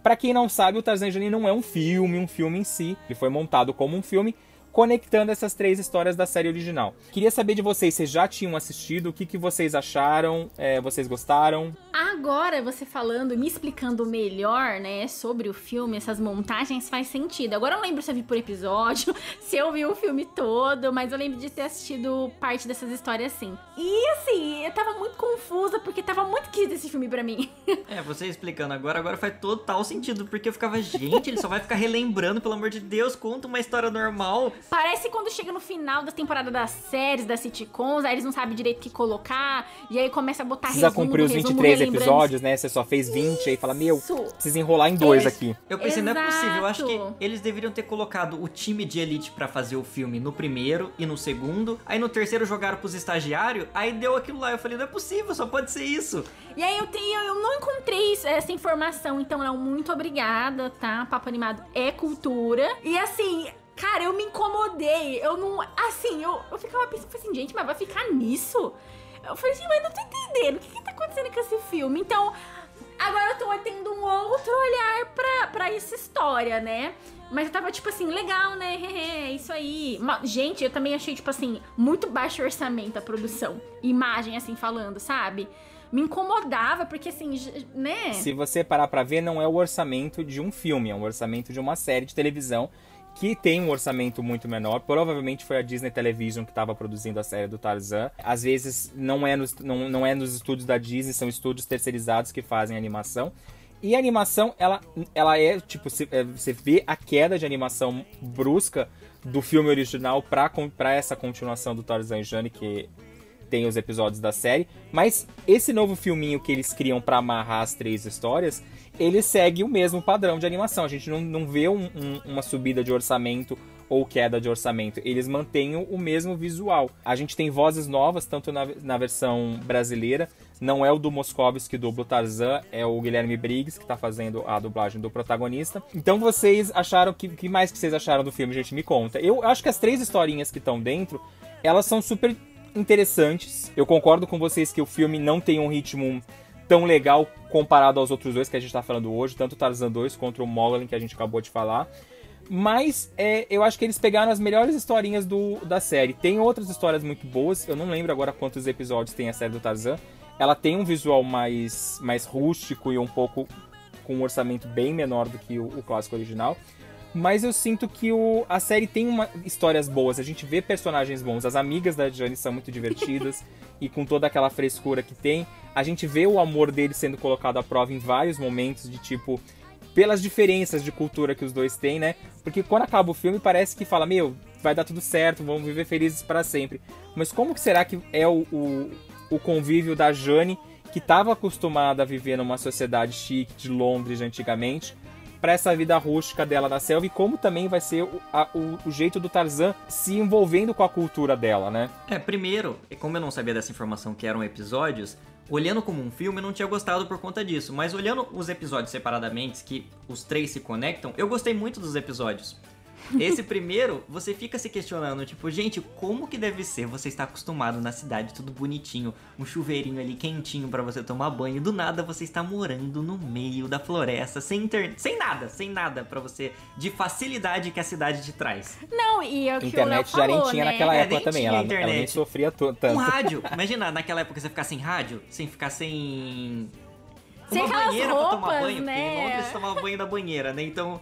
para quem não sabe, o Tarzan não é um filme, um filme em si. Ele foi montado como um filme, conectando essas três histórias da série original. Queria saber de vocês, vocês já tinham assistido? O que, que vocês acharam? É, vocês gostaram? Agora, você falando, me explicando melhor, né, sobre o filme, essas montagens faz sentido. Agora eu não lembro se eu vi por episódio, se eu vi o filme todo, mas eu lembro de ter assistido parte dessas histórias sim. E assim, eu tava muito confusa porque tava muito quis esse filme para mim. É, você explicando agora, agora faz total sentido, porque eu ficava, gente, ele só vai ficar relembrando, pelo amor de Deus, conta uma história normal. Parece quando chega no final da temporada das séries, das sitcoms, aí eles não sabem direito o que colocar, e aí começa a botar Precisa resumo cumprir os resumo, 23 relembrando. Episódios, né? Você só fez 20, aí fala, meu, precisa enrolar em dois Eles- aqui. Eu pensei, não é possível. Eu acho que Exato. eles deveriam ter colocado o time de elite pra fazer o filme no primeiro e no segundo. Aí no terceiro jogaram pros estagiários. Aí deu aquilo lá. Eu falei, não é possível, só pode ser isso. E aí eu tenho, eu não encontrei essa informação, então não, muito obrigada, tá? Papo Animado é cultura. E assim, cara, eu me incomodei. Eu não. Assim, eu, eu ficava pensando assim, gente, mas vai ficar nisso? Eu falei assim, mas não tô entendendo. O que, que acontecendo com esse filme? Então, agora eu tô tendo um outro olhar pra, pra essa história, né? Mas eu tava tipo assim, legal, né? É isso aí. Gente, eu também achei, tipo assim, muito baixo orçamento a produção. Imagem, assim, falando, sabe? Me incomodava, porque assim, né? Se você parar pra ver, não é o orçamento de um filme, é um orçamento de uma série de televisão que tem um orçamento muito menor. Provavelmente foi a Disney Television que estava produzindo a série do Tarzan. Às vezes não é, nos, não, não é nos estúdios da Disney, são estúdios terceirizados que fazem animação. E a animação, ela, ela é, tipo, você, é, você vê a queda de animação brusca do filme original pra, pra essa continuação do Tarzan e Jane, que tem os episódios da série, mas esse novo filminho que eles criam pra amarrar as três histórias, ele segue o mesmo padrão de animação. A gente não, não vê um- um- uma subida de orçamento ou queda de orçamento. Eles mantêm o- mesmo visual. A gente tem vozes novas, tanto na, na versão brasileira, não é o do Moscovitz que dubla o Tarzan, é o Guilherme Briggs que tá fazendo a dublagem do protagonista. Então vocês acharam que que mais que vocês acharam do filme, gente? Me conta. Eu acho que as três historinhas que estão dentro, elas são super interessantes. Eu concordo com vocês que o filme não tem um ritmo tão legal comparado aos outros dois que a gente tá falando hoje, tanto o Tarzan 2 quanto o Mogli que a gente acabou de falar. Mas é, eu acho que eles pegaram as melhores historinhas do, da série. Tem outras histórias muito boas, eu não lembro agora quantos episódios tem a série do Tarzan. Ela tem um visual mais, mais rústico e um pouco com um orçamento bem menor do que o, o clássico original. Mas eu sinto que o, a série tem uma, histórias boas, a gente vê personagens bons. As amigas da Jane são muito divertidas e com toda aquela frescura que tem. A gente vê o amor deles sendo colocado à prova em vários momentos, de tipo, pelas diferenças de cultura que os dois têm, né? Porque quando acaba o filme parece que fala, meu, vai dar tudo certo, vamos viver felizes para sempre. Mas como que será que é o, o, o convívio da Jane, que estava acostumada a viver numa sociedade chique de Londres antigamente, para essa vida rústica dela na selva e como também vai ser o, a- o- o jeito do Tarzan se envolvendo com a cultura dela, né? É, primeiro, e como eu não sabia dessa informação que eram episódios, olhando como um filme eu não tinha gostado por conta disso. Mas olhando os episódios separadamente, que os três se conectam, eu gostei muito dos episódios. Esse primeiro, você fica se questionando, tipo, gente, como que deve ser você estar acostumado na cidade, tudo bonitinho, um chuveirinho ali quentinho pra você tomar banho, e do nada você está morando no meio da floresta, sem internet, sem nada, sem nada pra você, de facilidade que a cidade te traz. Não, e é o que internet o Léo já nem falou, tinha né? naquela É, época nem também, ela, ela nem internet. sofria to- tanto. Um rádio, imagina naquela época você ficar sem rádio, sem ficar sem. Sem uma banheira pra tomar roupas, banho, porque né? em Londres tomava banho da banheira, né? Então.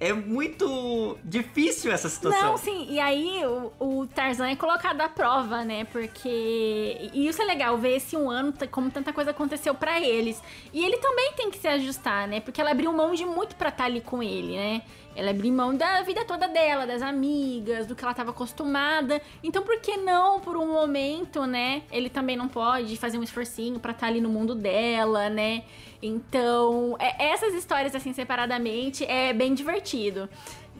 É muito difícil essa situação. Não, sim, e aí o, o Tarzan é colocado à prova, né? Porque. E isso é legal, ver esse um ano, como tanta coisa aconteceu pra eles. E ele também tem que se ajustar, né? Porque ela abriu mão de muito pra estar ali com ele, né? Ela abriu mão da vida toda dela, das amigas, do que ela estava acostumada. Então, por que não, por um momento, né? Ele também não pode fazer um esforcinho pra estar ali no mundo dela, né? Então, é- essas histórias, assim, separadamente, é bem divertido.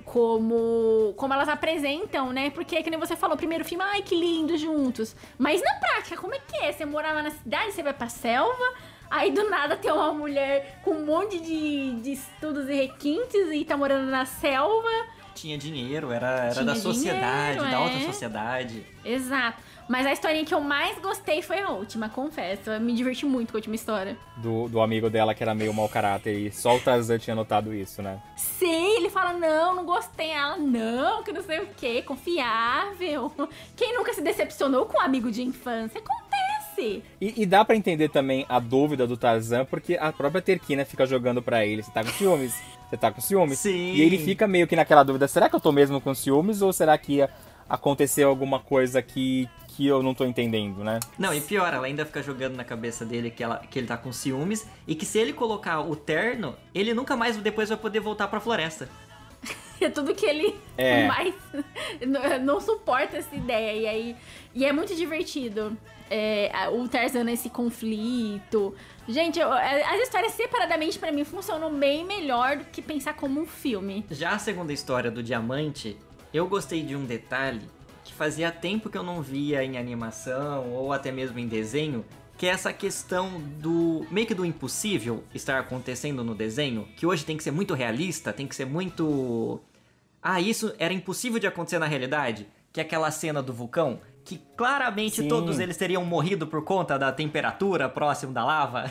Como, como elas apresentam, né? Porque, que nem você falou, primeiro filme, ai, que lindo juntos. Mas na prática, como é que é? Você morava na cidade, você vai pra selva, aí do nada tem uma mulher com um monte de, de estudos e requintes e tá morando na selva. Tinha dinheiro, era, era Tinha da sociedade, dinheiro, da alta é. sociedade. Exato. Mas a historinha que eu mais gostei foi a última, confesso. Eu me diverti muito com a última história. Do, do amigo dela que era meio mau caráter e só o Tarzan tinha notado isso, né? Sim, ele fala, não, não gostei. Ela, não, que não sei o que, confiável. Quem nunca se decepcionou com um amigo de infância? Acontece. E, e dá pra entender também a dúvida do Tarzan, porque a própria Terquina fica jogando pra ele: você tá com ciúmes? Você tá com ciúmes? Sim. E ele fica meio que naquela dúvida: será que eu tô mesmo com ciúmes ou será que aconteceu alguma coisa que, que eu não tô entendendo, né? Não, e pior, ela ainda fica jogando na cabeça dele que, ela, que ele tá com ciúmes e que se ele colocar o terno, ele nunca mais depois vai poder voltar pra floresta. É tudo que ele É. mais não- não suporta essa ideia. E aí. E é muito divertido. é, o Tarzan nesse conflito. Gente, eu- as histórias separadamente pra mim funcionam bem melhor do que pensar como um filme. Já a segunda história do diamante, eu gostei de um detalhe que fazia tempo que eu não via em animação ou até mesmo em desenho, que é essa questão do meio que do impossível estar acontecendo no desenho, que hoje tem que ser muito realista, tem que ser muito ah, isso era impossível de acontecer na realidade, que é aquela cena do vulcão, que claramente Sim. todos eles teriam morrido por conta da temperatura próximo da lava.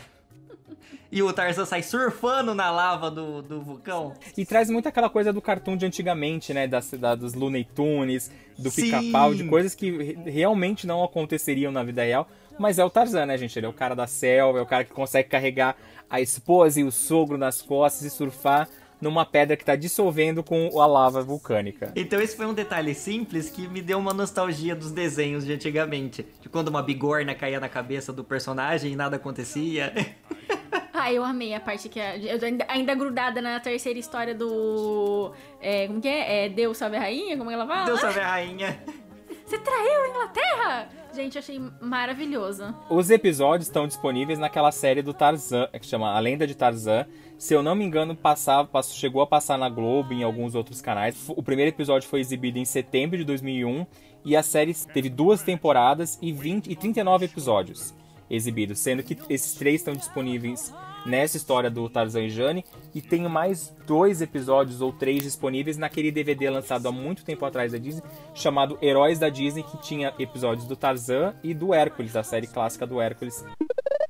E o Tarzan sai surfando na lava do, do vulcão. E traz muito aquela coisa do cartoon de antigamente, né? Das, da, dos Looney Tunes, do pica-pau, de coisas que re- realmente não aconteceriam na vida real. Mas é o Tarzan, né, gente? Ele é o cara da selva, é o cara que consegue carregar a esposa e o sogro nas costas e surfar numa pedra que tá dissolvendo com a lava vulcânica. Então esse foi um detalhe simples que me deu uma nostalgia dos desenhos de antigamente. De quando uma bigorna caía na cabeça do personagem e nada acontecia. Ah, eu amei a parte que a, eu tô ainda, ainda grudada na terceira história do. é, como que é? é? Deus salve a rainha? Como ela fala? Deus salve a rainha. Você traiu a Inglaterra? Gente, eu achei maravilhoso. Os episódios estão disponíveis naquela série do Tarzan, que chama A Lenda de Tarzan. Se eu não me engano, passava, passou- chegou a passar na Globo e em alguns outros canais. O primeiro episódio foi exibido em setembro de 2001 e a série teve duas temporadas e, 20, e 39 episódios exibidos, sendo que esses três estão disponíveis nessa história do Tarzan e Jane e tem mais dois episódios ou três disponíveis naquele DVD lançado há muito tempo atrás da Disney chamado Heróis da Disney que tinha episódios do Tarzan e do Hércules, da série clássica do Hércules.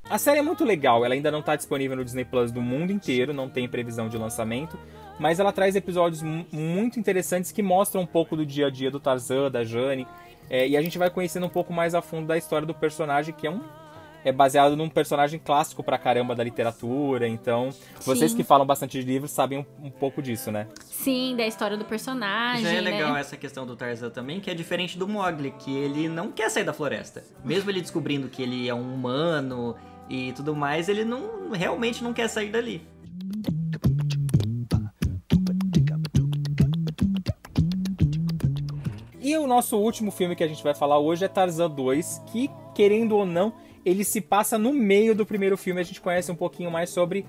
A série é muito legal, ela ainda não está disponível no Disney Plus do mundo inteiro, não tem previsão de lançamento, mas ela traz episódios mu- muito interessantes que mostram um pouco do dia a dia do Tarzan, da Jane, é, e a gente vai conhecendo um pouco mais a fundo da história do personagem, que é um é baseado num personagem clássico pra caramba da literatura, então vocês Sim. que falam bastante de livros sabem um, um pouco disso, né? Sim, da história do personagem. Já é legal né? essa questão do Tarzan também, que é diferente do Mogli, que ele não quer sair da floresta. Mesmo ele descobrindo que ele é um humano e tudo mais, ele não realmente não quer sair dali. E o nosso último filme que a gente vai falar hoje é Tarzan 2, que, querendo ou não, ele se passa no meio do primeiro filme. A gente conhece um pouquinho mais sobre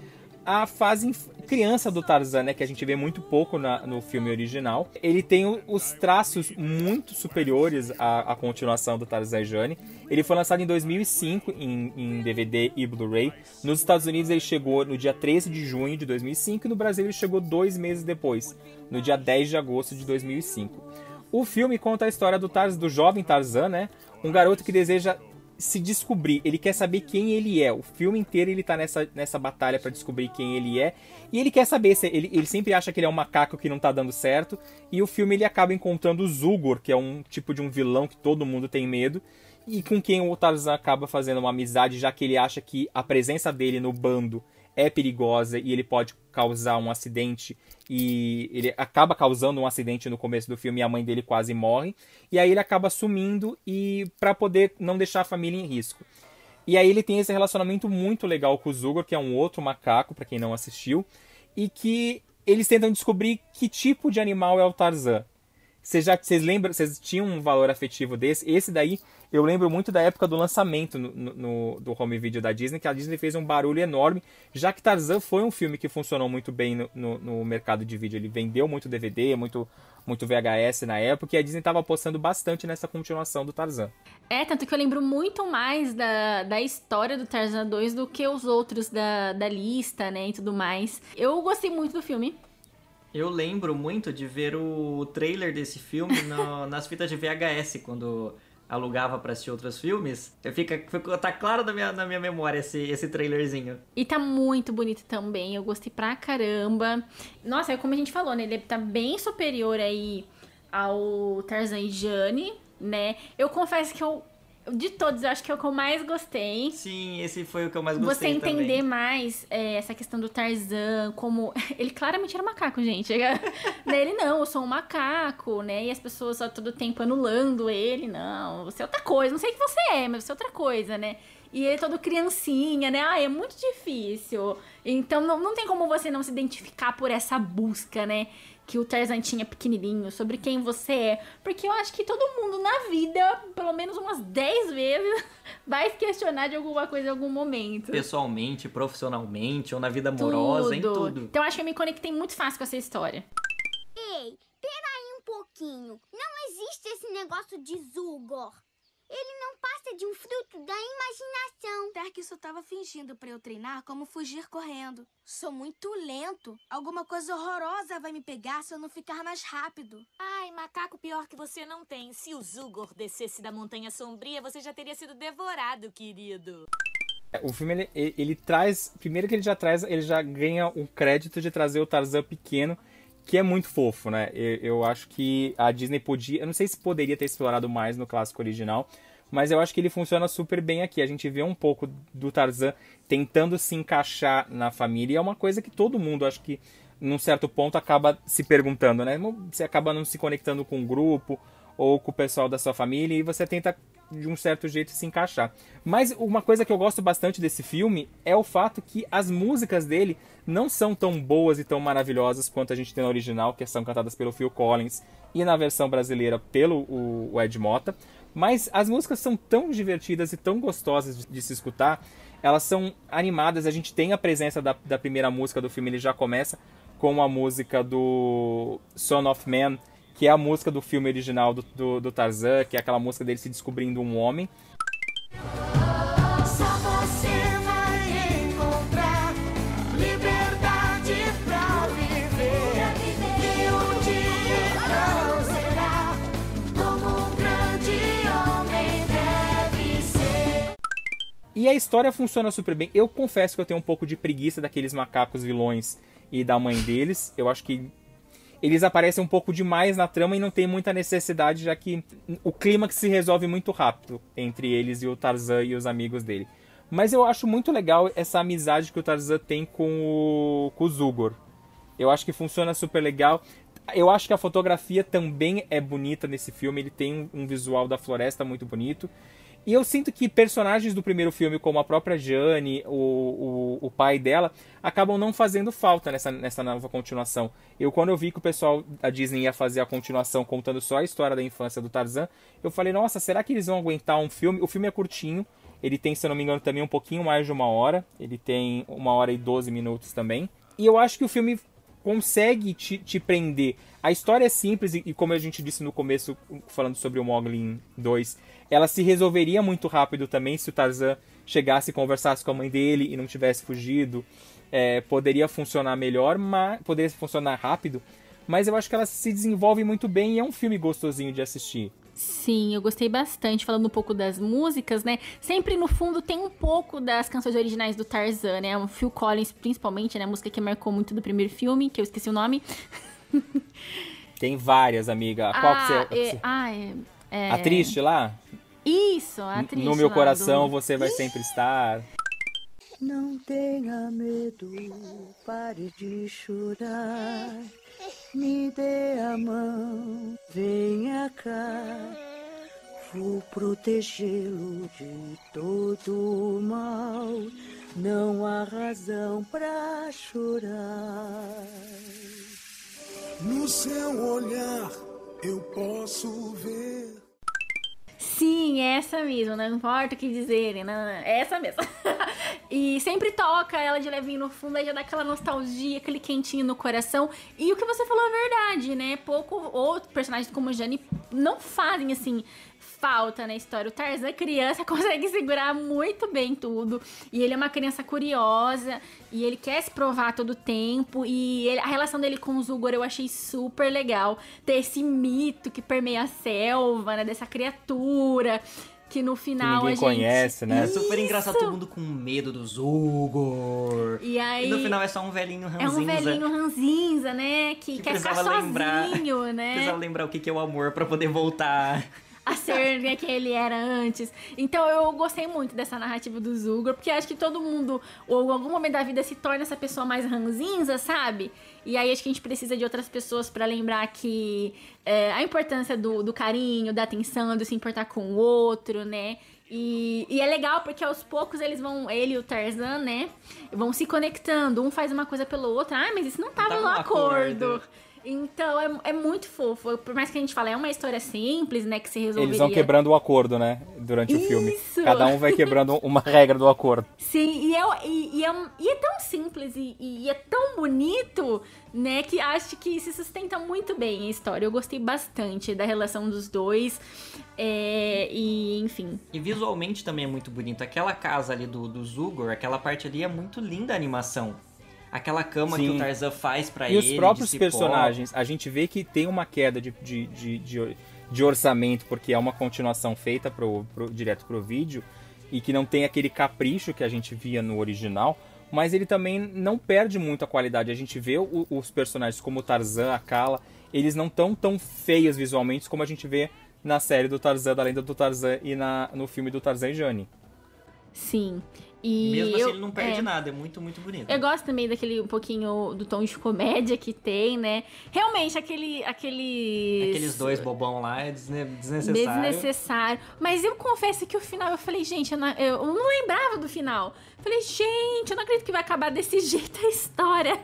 a fase criança do Tarzan, né, que a gente vê muito pouco na- no filme original. Ele tem o- os traços muito superiores à, à continuação do Tarzan e Jane. Ele foi lançado em 2005 em, em DVD e Blu-ray. Nos Estados Unidos ele chegou no dia 13 de junho de 2005 e no Brasil ele chegou dois meses depois, no dia 10 de agosto de 2005. O filme conta a história do, Tarz, do jovem Tarzan, né? Um garoto que deseja se descobrir, ele quer saber quem ele é. O filme inteiro ele tá nessa, nessa batalha pra descobrir quem ele é. E ele quer saber, se ele, ele sempre acha que ele é um macaco que não tá dando certo. E o filme ele acaba encontrando o Zugor, que é um tipo de um vilão que todo mundo tem medo. E com quem o Tarzan acaba fazendo uma amizade, já que ele acha que a presença dele no bando é perigosa e ele pode causar um acidente e ele acaba causando um acidente no começo do filme e a mãe dele quase morre e aí ele acaba sumindo e para poder não deixar a família em risco. E aí ele tem esse relacionamento muito legal com o Zugor, que é um outro macaco para quem não assistiu, e que eles tentam descobrir que tipo de animal é o Tarzan. Vocês já vocês lembram, vocês tinham um valor afetivo desse? Esse daí eu lembro muito da época do lançamento no, no, do home video da Disney, que a Disney fez um barulho enorme, já que Tarzan foi um filme que funcionou muito bem no, no, no mercado de vídeo. Ele vendeu muito DVD, muito, muito VHS na época, e a Disney estava apostando bastante nessa continuação do Tarzan. É, tanto que eu lembro muito mais da, da história do Tarzan 2 do que os outros da, da lista, né, e tudo mais. Eu gostei muito do filme. Eu lembro muito de ver o trailer desse filme no, nas fitas de VHS, quando alugava para assistir outros filmes. Fica, fica, tá claro na minha, na minha memória esse, esse trailerzinho. E tá muito bonito também, eu gostei pra caramba. Nossa, é como a gente falou, né? Ele tá bem superior aí ao Tarzan e Jane, né? Eu confesso que eu de todos, eu acho que é o que eu mais gostei. Sim, esse foi o que eu mais gostei. Você entender também. mais é, essa questão do Tarzan, como. Ele claramente era macaco, gente. ele não, eu sou um macaco, né? E as pessoas só todo tempo anulando ele. Não, você é outra coisa. Não sei o que você é, mas você é outra coisa, né? E ele é todo criancinha, né? Ah, é muito difícil. Então não, não tem como você não se identificar por essa busca, né? Que o Tarzan tinha pequenininho, sobre quem você é. Porque eu acho que todo mundo na vida, pelo menos umas 10 vezes, vai se questionar de alguma coisa em algum momento. Pessoalmente, profissionalmente, ou na vida amorosa, tudo. em tudo. Então acho que eu me conectei muito fácil com essa história. Ei, pera aí um pouquinho. Não existe esse negócio de Zugor. Ele não passa de um fruto da imaginação. Que isso tava fingindo para eu treinar como fugir correndo. Sou muito lento. Alguma coisa horrorosa vai me pegar se eu não ficar mais rápido. Ai, macaco pior que você não tem. Se o Zugor descesse da Montanha Sombria, você já teria sido devorado, querido. O filme ele, ele, ele traz, primeiro que ele já traz, ele já ganha o crédito de trazer o Tarzan pequeno que é muito fofo, né? Eu, eu, acho que a Disney podia. Eu não sei se poderia ter explorado mais no clássico original, mas eu acho que ele funciona super bem aqui. A gente vê um pouco do Tarzan tentando se encaixar na família, e é uma coisa que todo mundo, acho que, num certo ponto, acaba se perguntando, né? Você acaba não se conectando com o grupo ou com o pessoal da sua família e você tenta de um certo jeito se encaixar. Mas uma coisa que eu gosto bastante desse filme é o fato que as músicas dele não são tão boas e tão maravilhosas quanto a gente tem na original, que são cantadas pelo Phil Collins e na versão brasileira pelo o, Ed Mota. Mas as músicas são tão divertidas e tão gostosas de, de se escutar. Elas são animadas, a gente tem a presença da, da primeira música do filme, ele já começa com a música do Son of Man, que é a música do filme original do, do, do Tarzan, que é aquela música dele se descobrindo um homem. E a história funciona super bem. Eu confesso que eu tenho um pouco de preguiça daqueles macacos vilões e da mãe deles. Eu acho que eles aparecem um pouco demais na trama e não tem muita necessidade, já que o clímax se resolve muito rápido entre eles e o Tarzan e os amigos dele. Mas eu acho muito legal essa amizade que o Tarzan tem com o, com o Zugor. Eu acho que funciona super legal. Eu acho que a fotografia também é bonita nesse filme. Ele tem um visual da floresta muito bonito. E eu sinto que personagens do primeiro filme, como a própria Jane, o, o, o, pai dela, acabam não fazendo falta nessa, nessa nova continuação. Eu, quando eu vi que o pessoal da Disney ia fazer a continuação contando só a história da infância do Tarzan, eu falei, nossa, será que eles vão aguentar um filme? O filme é curtinho, ele tem, se eu não me engano, também um pouquinho mais de uma hora. Ele tem uma hora e doze minutos também. E eu acho que o filme consegue te, te prender. A história é simples e, e, como a gente disse no começo, falando sobre o Moglin 2, ela se resolveria muito rápido também se o Tarzan chegasse e conversasse com a mãe dele e não tivesse fugido. É, poderia funcionar melhor, mas poderia funcionar rápido. Mas eu acho que ela se desenvolve muito bem e é um filme gostosinho de assistir. Sim, eu gostei bastante, falando um pouco das músicas, né? Sempre no fundo tem um pouco das canções originais do Tarzan, né? O Phil Collins, principalmente, né? A música que marcou muito do primeiro filme, que eu esqueci o nome. Tem várias, amiga. Qual ah, que você. É, ah, é, é... A triste lá? Isso, a triste. No meu coração do... você vai sempre estar. Não tenha medo, pare de chorar. Me dê a mão, venha cá. Vou protegê-lo de todo o mal. Não há razão pra chorar. No seu olhar eu posso ver. Sim, é essa mesmo, não importa o que dizerem, não, não, é essa mesmo. e sempre toca ela de levinho no fundo, aí já dá aquela nostalgia, aquele quentinho no coração. E o que você falou é verdade, né? Pouco outros personagens como Jane não fazem assim falta na história. O Tarzan, criança, consegue segurar muito bem tudo. E ele é uma criança curiosa. E ele quer se provar todo o tempo. E ele- a relação dele com o Zugor eu achei super legal. Ter esse mito que permeia a selva, né? Dessa criatura. Que no final ninguém a gente... conhece, né? É super engraçado, todo mundo com medo do Zugor. E aí... E no final é só um velhinho É ranzinza. um velhinho ranzinza, né? Que, que quer ficar lembrar, sozinho, né? precisava lembrar o que que é o amor pra poder voltar. A ser que ele era antes. Então eu gostei muito dessa narrativa do Zugor, porque acho que todo mundo, ou em algum momento da vida, se torna essa pessoa mais ranzinza, sabe? E aí acho que a gente precisa de outras pessoas pra lembrar que é, a importância do, do carinho, da atenção, de se importar com o outro, né? E, e é legal porque aos poucos eles vão, ele e o Tarzan, né? Vão se conectando. Um faz uma coisa pelo outro. Ah, mas isso não tava Tava no no acordo. acordo. Então é, é muito fofo. Por mais que a gente fale, é uma história simples, né? Que se resolveria. Eles vão quebrando o acordo, né? Durante o filme. Isso! Cada um vai quebrando uma regra do acordo. Sim, e é, e, e é, e é tão simples e, e é tão bonito, né? Que acho que se sustenta muito bem a história. Eu gostei bastante da relação dos dois. É, e, enfim. E visualmente também é muito bonito. Aquela casa ali do, do Zugor, aquela parte ali é muito linda a animação. Aquela cama que Sim. o Tarzan faz pra E ele. os próprios personagens, a gente vê que tem uma queda de, de, de, de, de orçamento, porque é uma continuação feita pro, pro, direto pro vídeo, e que não tem aquele capricho que a gente via no original, mas ele também não perde muito a qualidade. A gente vê o- os personagens como o Tarzan, a Kala, eles não tão tão feios visualmente como a gente vê na série do Tarzan, da lenda do Tarzan, e na, no filme do Tarzan e Jane. Sim. E Mesmo assim, eu- ele não perde é. nada, é muito, muito bonito. Eu gosto também daquele um pouquinho do tom de comédia que tem, né? Realmente, aquele. Aqueles, Aqueles dois bobão lá é desne- desnecessário. Desnecessário. Mas eu confesso que o final, eu falei, gente, eu não, eu não lembrava do final. Falei, gente, eu não acredito que vai acabar desse jeito a história.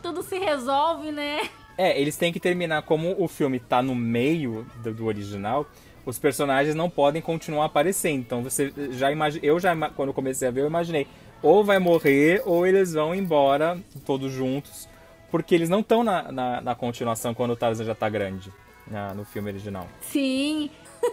Tudo se resolve, né? É, eles têm que terminar como o filme tá no meio do, do original. Os personagens não podem continuar aparecendo. Então você já imagina, eu já quando comecei a ver eu imaginei ou vai morrer ou eles vão embora todos juntos, porque eles não estão na, na, na continuação quando o Tarzan já tá grande na- no filme original. Sim.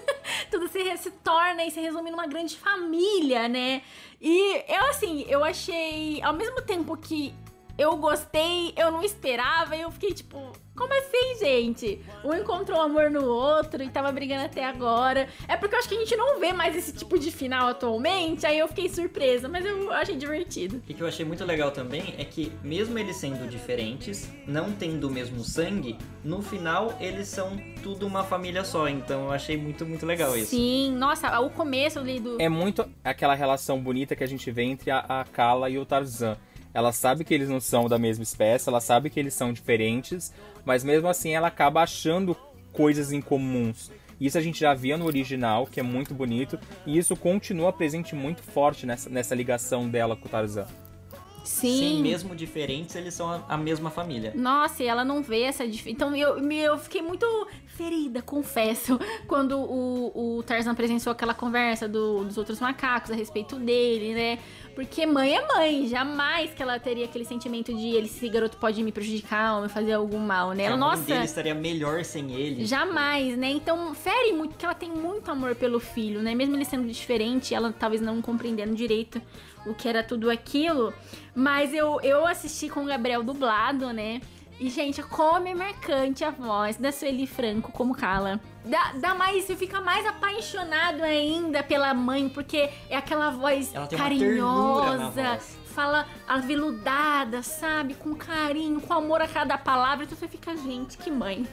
Tudo se, se torna e se resume numa grande família, né? E eu, assim, eu achei. Ao mesmo tempo que eu gostei, eu não esperava, e eu fiquei tipo. Como assim, gente? Um encontrou amor no outro e tava brigando até agora. É porque eu acho que a gente não vê mais esse tipo de final atualmente, aí eu fiquei surpresa, mas eu achei divertido. E que eu achei muito legal também é que, mesmo eles sendo diferentes, não tendo o mesmo sangue, no final eles são tudo uma família só. Então eu achei muito, muito legal isso. Sim, nossa, o começo ali do. É muito aquela relação bonita que a gente vê entre a, a Kala e o Tarzan. Ela sabe que eles não são da mesma espécie, ela sabe que eles são diferentes, mas mesmo assim ela acaba achando coisas em comuns. Isso a gente já via no original, que é muito bonito, e isso continua presente muito forte nessa, nessa ligação dela com o Tarzan. Sim. mesmo diferentes, eles são a, a mesma família. Nossa, e ela não vê essa diferença. Então eu, eu fiquei muito ferida, confesso, quando o, o Tarzan presenciou aquela conversa do- dos outros macacos a respeito dele, né? Porque mãe é mãe, jamais que ela teria aquele sentimento de ele, esse garoto pode me prejudicar ou me fazer algum mal, né? a Ela, mãe nossa. dele estaria melhor sem ele. Jamais, né? Então fere muito, porque ela tem muito amor pelo filho, né? Mesmo ele sendo diferente, ela talvez não compreendendo direito o que era tudo aquilo. Mas eu, eu assisti com o Gabriel dublado, né? E, gente, como é marcante a voz da Sueli Franco como Kala. Dá, dá mais, você fica mais apaixonado ainda pela mãe, porque é aquela voz carinhosa, fala aveludada, sabe? Com carinho, com amor a cada palavra. Então você fica, gente, que mãe.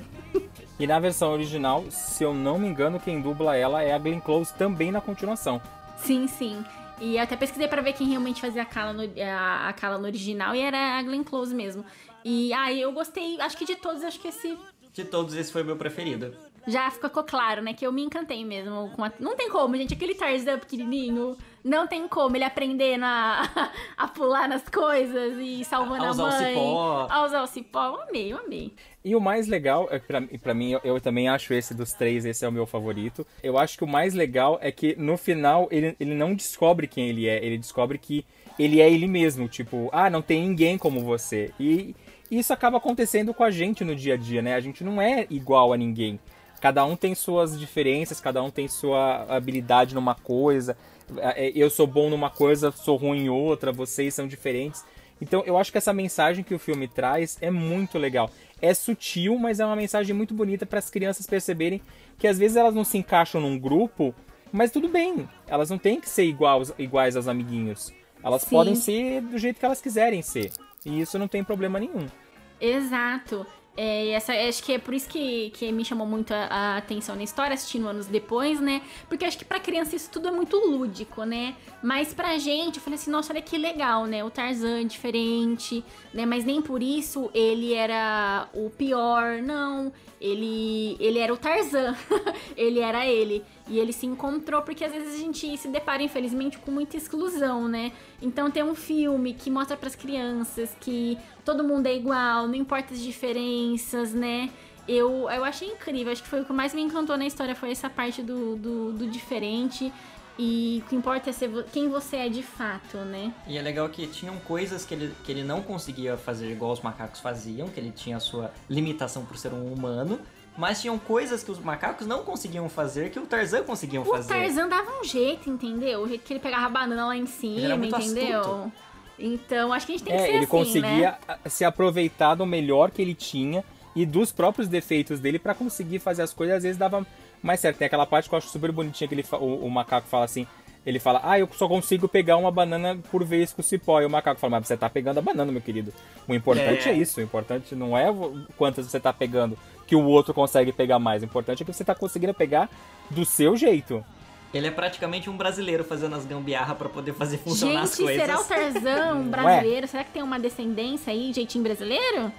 E na versão original, se eu não me engano, quem dubla ela é a Glenn Close também na continuação. Sim, sim. E eu até pesquisei pra ver quem realmente fazia a Kala no, a, a Kala no original e era a Glenn Close mesmo. E aí eu gostei, acho que de todos, acho que esse De todos, esse foi o meu preferido. já ficou claro, né? Que eu me encantei mesmo. Com a... Não tem como, gente. Aquele Tarzan pequenininho, não tem como ele aprendendo a, a pular nas coisas e salvando A a, usar o mãe. cipó. A usar o cipó. Eu amei, eu amei. E o mais legal, é pra, pra mim, eu, eu também acho esse dos três, esse é o meu favorito. Eu acho que o mais legal é que no final ele, ele não descobre quem ele é, ele descobre que ele é ele mesmo. Tipo, ah, não tem ninguém como você. E isso acaba acontecendo com a gente no dia a dia, né? A gente não é igual a ninguém. Cada um tem suas diferenças, cada um tem sua habilidade numa coisa. É, Eu sou bom numa coisa, sou ruim em outra, vocês são diferentes. Então eu acho que essa mensagem que o filme traz é muito legal. É sutil, mas é uma mensagem muito bonita para as crianças perceberem que às vezes elas não se encaixam num grupo, mas tudo bem. Elas não têm que ser iguais, iguais aos amiguinhos. Elas Sim. podem ser do jeito que elas quiserem ser. E isso não tem problema nenhum. Exato. É, essa, acho que é por isso que, que me chamou muito a, a atenção na história, assistindo anos depois, né? Porque acho que pra criança isso tudo é muito lúdico, né? Mas pra gente, eu falei assim, nossa, olha que legal, né? O Tarzan é diferente, né? Mas nem por isso ele era o pior, não. Ele, ele era o Tarzan, ele era ele. E ele se encontrou, porque às vezes a gente se depara, infelizmente, com muita exclusão, né? Então tem um filme que mostra pras crianças que todo mundo é igual, não importa as diferenças, né? Eu, eu achei incrível, acho que foi o que mais me encantou na história, foi essa parte do, do, do diferente. E o que importa é ser quem você é de fato, né? E é legal que tinham coisas que ele, que ele não conseguia fazer igual os macacos faziam, que ele tinha a sua limitação por ser um humano, mas tinham coisas que os macacos não conseguiam fazer que o Tarzan conseguiam O fazer. Tarzan dava um jeito, entendeu? O jeito que ele pegava a banana lá em cima, era muito entendeu? astuto. Então, acho que a gente tem que É, ser ele assim, conseguia né? se aproveitar do melhor que ele tinha e dos próprios defeitos dele pra conseguir fazer as coisas. Às vezes dava mais certo. Tem aquela parte que eu acho super bonitinha que ele, o, o macaco fala assim. Ele fala, ah, eu só consigo pegar uma banana por vez com o cipó. E o macaco fala, mas você tá pegando a banana, meu querido. O importante é, É. isso. O importante não é o- quantas você tá pegando que o outro consegue pegar mais. O importante é que você tá conseguindo pegar do seu jeito. Ele é praticamente um brasileiro fazendo as gambiarra pra poder fazer funcionar as Gente, coisas. será o Tarzan um é? brasileiro? Será que tem uma descendência aí, jeitinho brasileiro?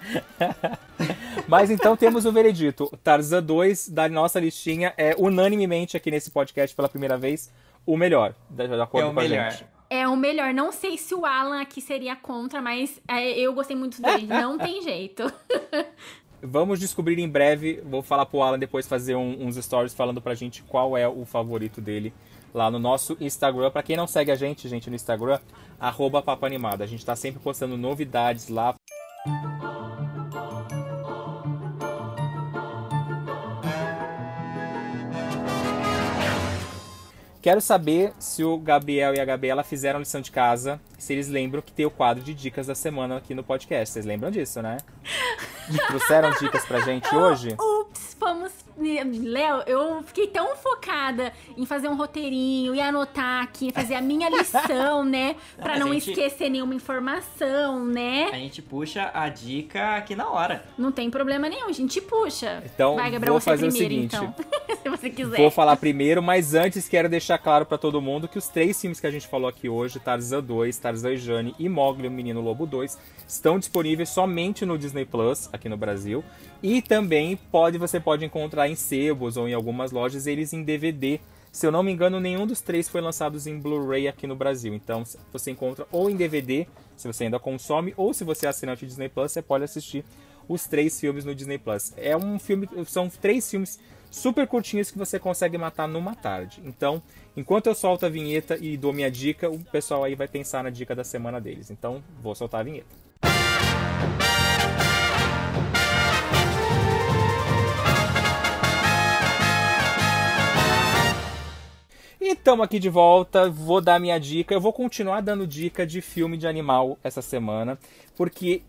Mas então temos o veredito. Tarzan 2 da nossa listinha é unanimemente aqui nesse podcast pela primeira vez o melhor, de acordo É o com a melhor. gente. É o melhor. Não sei se o Alan aqui seria contra, mas é, eu gostei muito dele. Não tem jeito. Vamos descobrir em breve. Vou falar pro Alan depois fazer um- uns stories falando pra gente qual é o favorito dele lá no nosso Instagram. Pra quem não segue a gente, gente, no Instagram, arroba. A gente tá sempre postando novidades lá. Quero saber se o Gabriel e a Gabriela fizeram lição de casa, se eles lembram que tem o quadro de dicas da semana aqui no podcast. Vocês lembram disso, né? Trouxeram dicas pra gente hoje? Ups, fomos. Léo, eu fiquei tão focada em fazer um roteirinho e anotar aqui, fazer a minha lição, né? Pra não a gente- esquecer nenhuma informação, A né? gente puxa a dica aqui na hora. Não tem problema nenhum, a gente puxa. Então, Vai, Gabriel, vou você é fazer o primeiro, seguinte. então. Se você quiser. Vou falar primeiro, mas antes quero deixar claro pra todo mundo que os três filmes que a gente falou aqui hoje, Tarzan 2, Tarzan e Jane e Mogli, o Menino Lobo 2, estão disponíveis somente no Disney Plus aqui no Brasil. E também pode você pode encontrar em sebos ou em algumas lojas eles em DVD. Se eu não me engano, nenhum dos três foi lançado em Blu-ray aqui no Brasil. Então você encontra ou em DVD, se você ainda consome, ou se você é assinante Disney Plus, você pode assistir os três filmes no Disney Plus. É um filme, são três filmes super curtinhos que você consegue matar numa tarde. Então, enquanto eu solto a vinheta e dou minha dica, o pessoal aí vai pensar na dica da semana deles. Então, vou soltar a vinheta. E estamos aqui de volta, vou dar minha dica. Eu vou continuar dando dica de filme de animal essa semana, porque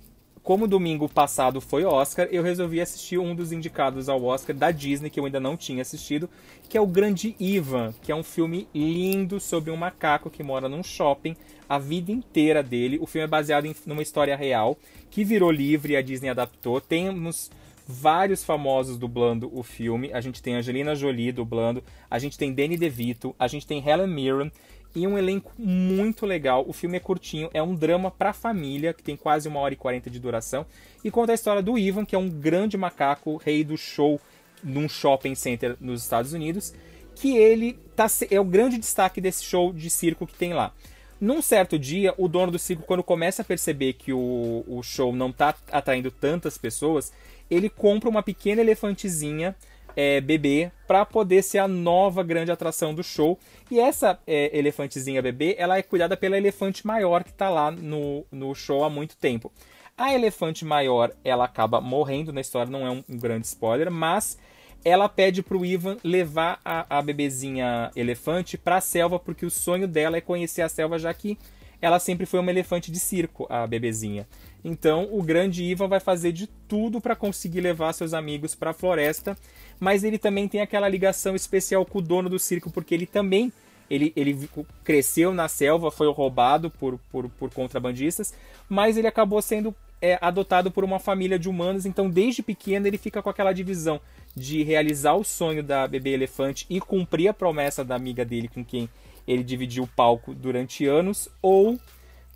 como domingo passado foi Oscar, eu resolvi assistir um dos indicados ao Oscar da Disney que eu ainda não tinha assistido, que é o Grande Ivan, que é um filme lindo sobre um macaco que mora num shopping a vida inteira dele. O filme é baseado em numa história real que virou livre e a Disney adaptou. Temos vários famosos dublando o filme. A gente tem Angelina Jolie dublando, a gente tem Danny DeVito, a gente tem Helen Mirren e um elenco muito legal. O filme é curtinho, é um drama pra família, que tem quase uma hora e quarenta de duração, e conta a história do Ivan, que é um grande macaco, rei do show num shopping center nos Estados Unidos, que ele tá, é o grande destaque desse show de circo que tem lá. Num certo dia, o dono do circo, quando começa a perceber que o, o show não tá atraindo tantas pessoas, ele compra uma pequena elefantezinha é, bebê para poder ser a nova grande atração do show. E essa é, elefantezinha bebê, ela é cuidada pela elefante maior que está lá no, no show há muito tempo. A elefante maior, ela acaba morrendo na história, não é um, um grande spoiler, mas ela pede pro Ivan levar a, a bebezinha elefante para a selva, porque o sonho dela é conhecer a selva, já que ela sempre foi uma elefante de circo, a bebezinha. Então, o grande Ivan vai fazer de tudo para conseguir levar seus amigos para a floresta mas ele também tem aquela ligação especial com o dono do circo, porque ele também ele, ele cresceu na selva, foi roubado por, por, por contrabandistas, mas ele acabou sendo é, adotado por uma família de humanos, então desde pequeno ele fica com aquela divisão de realizar o sonho da bebê elefante e cumprir a promessa da amiga dele com quem ele dividiu o palco durante anos, ou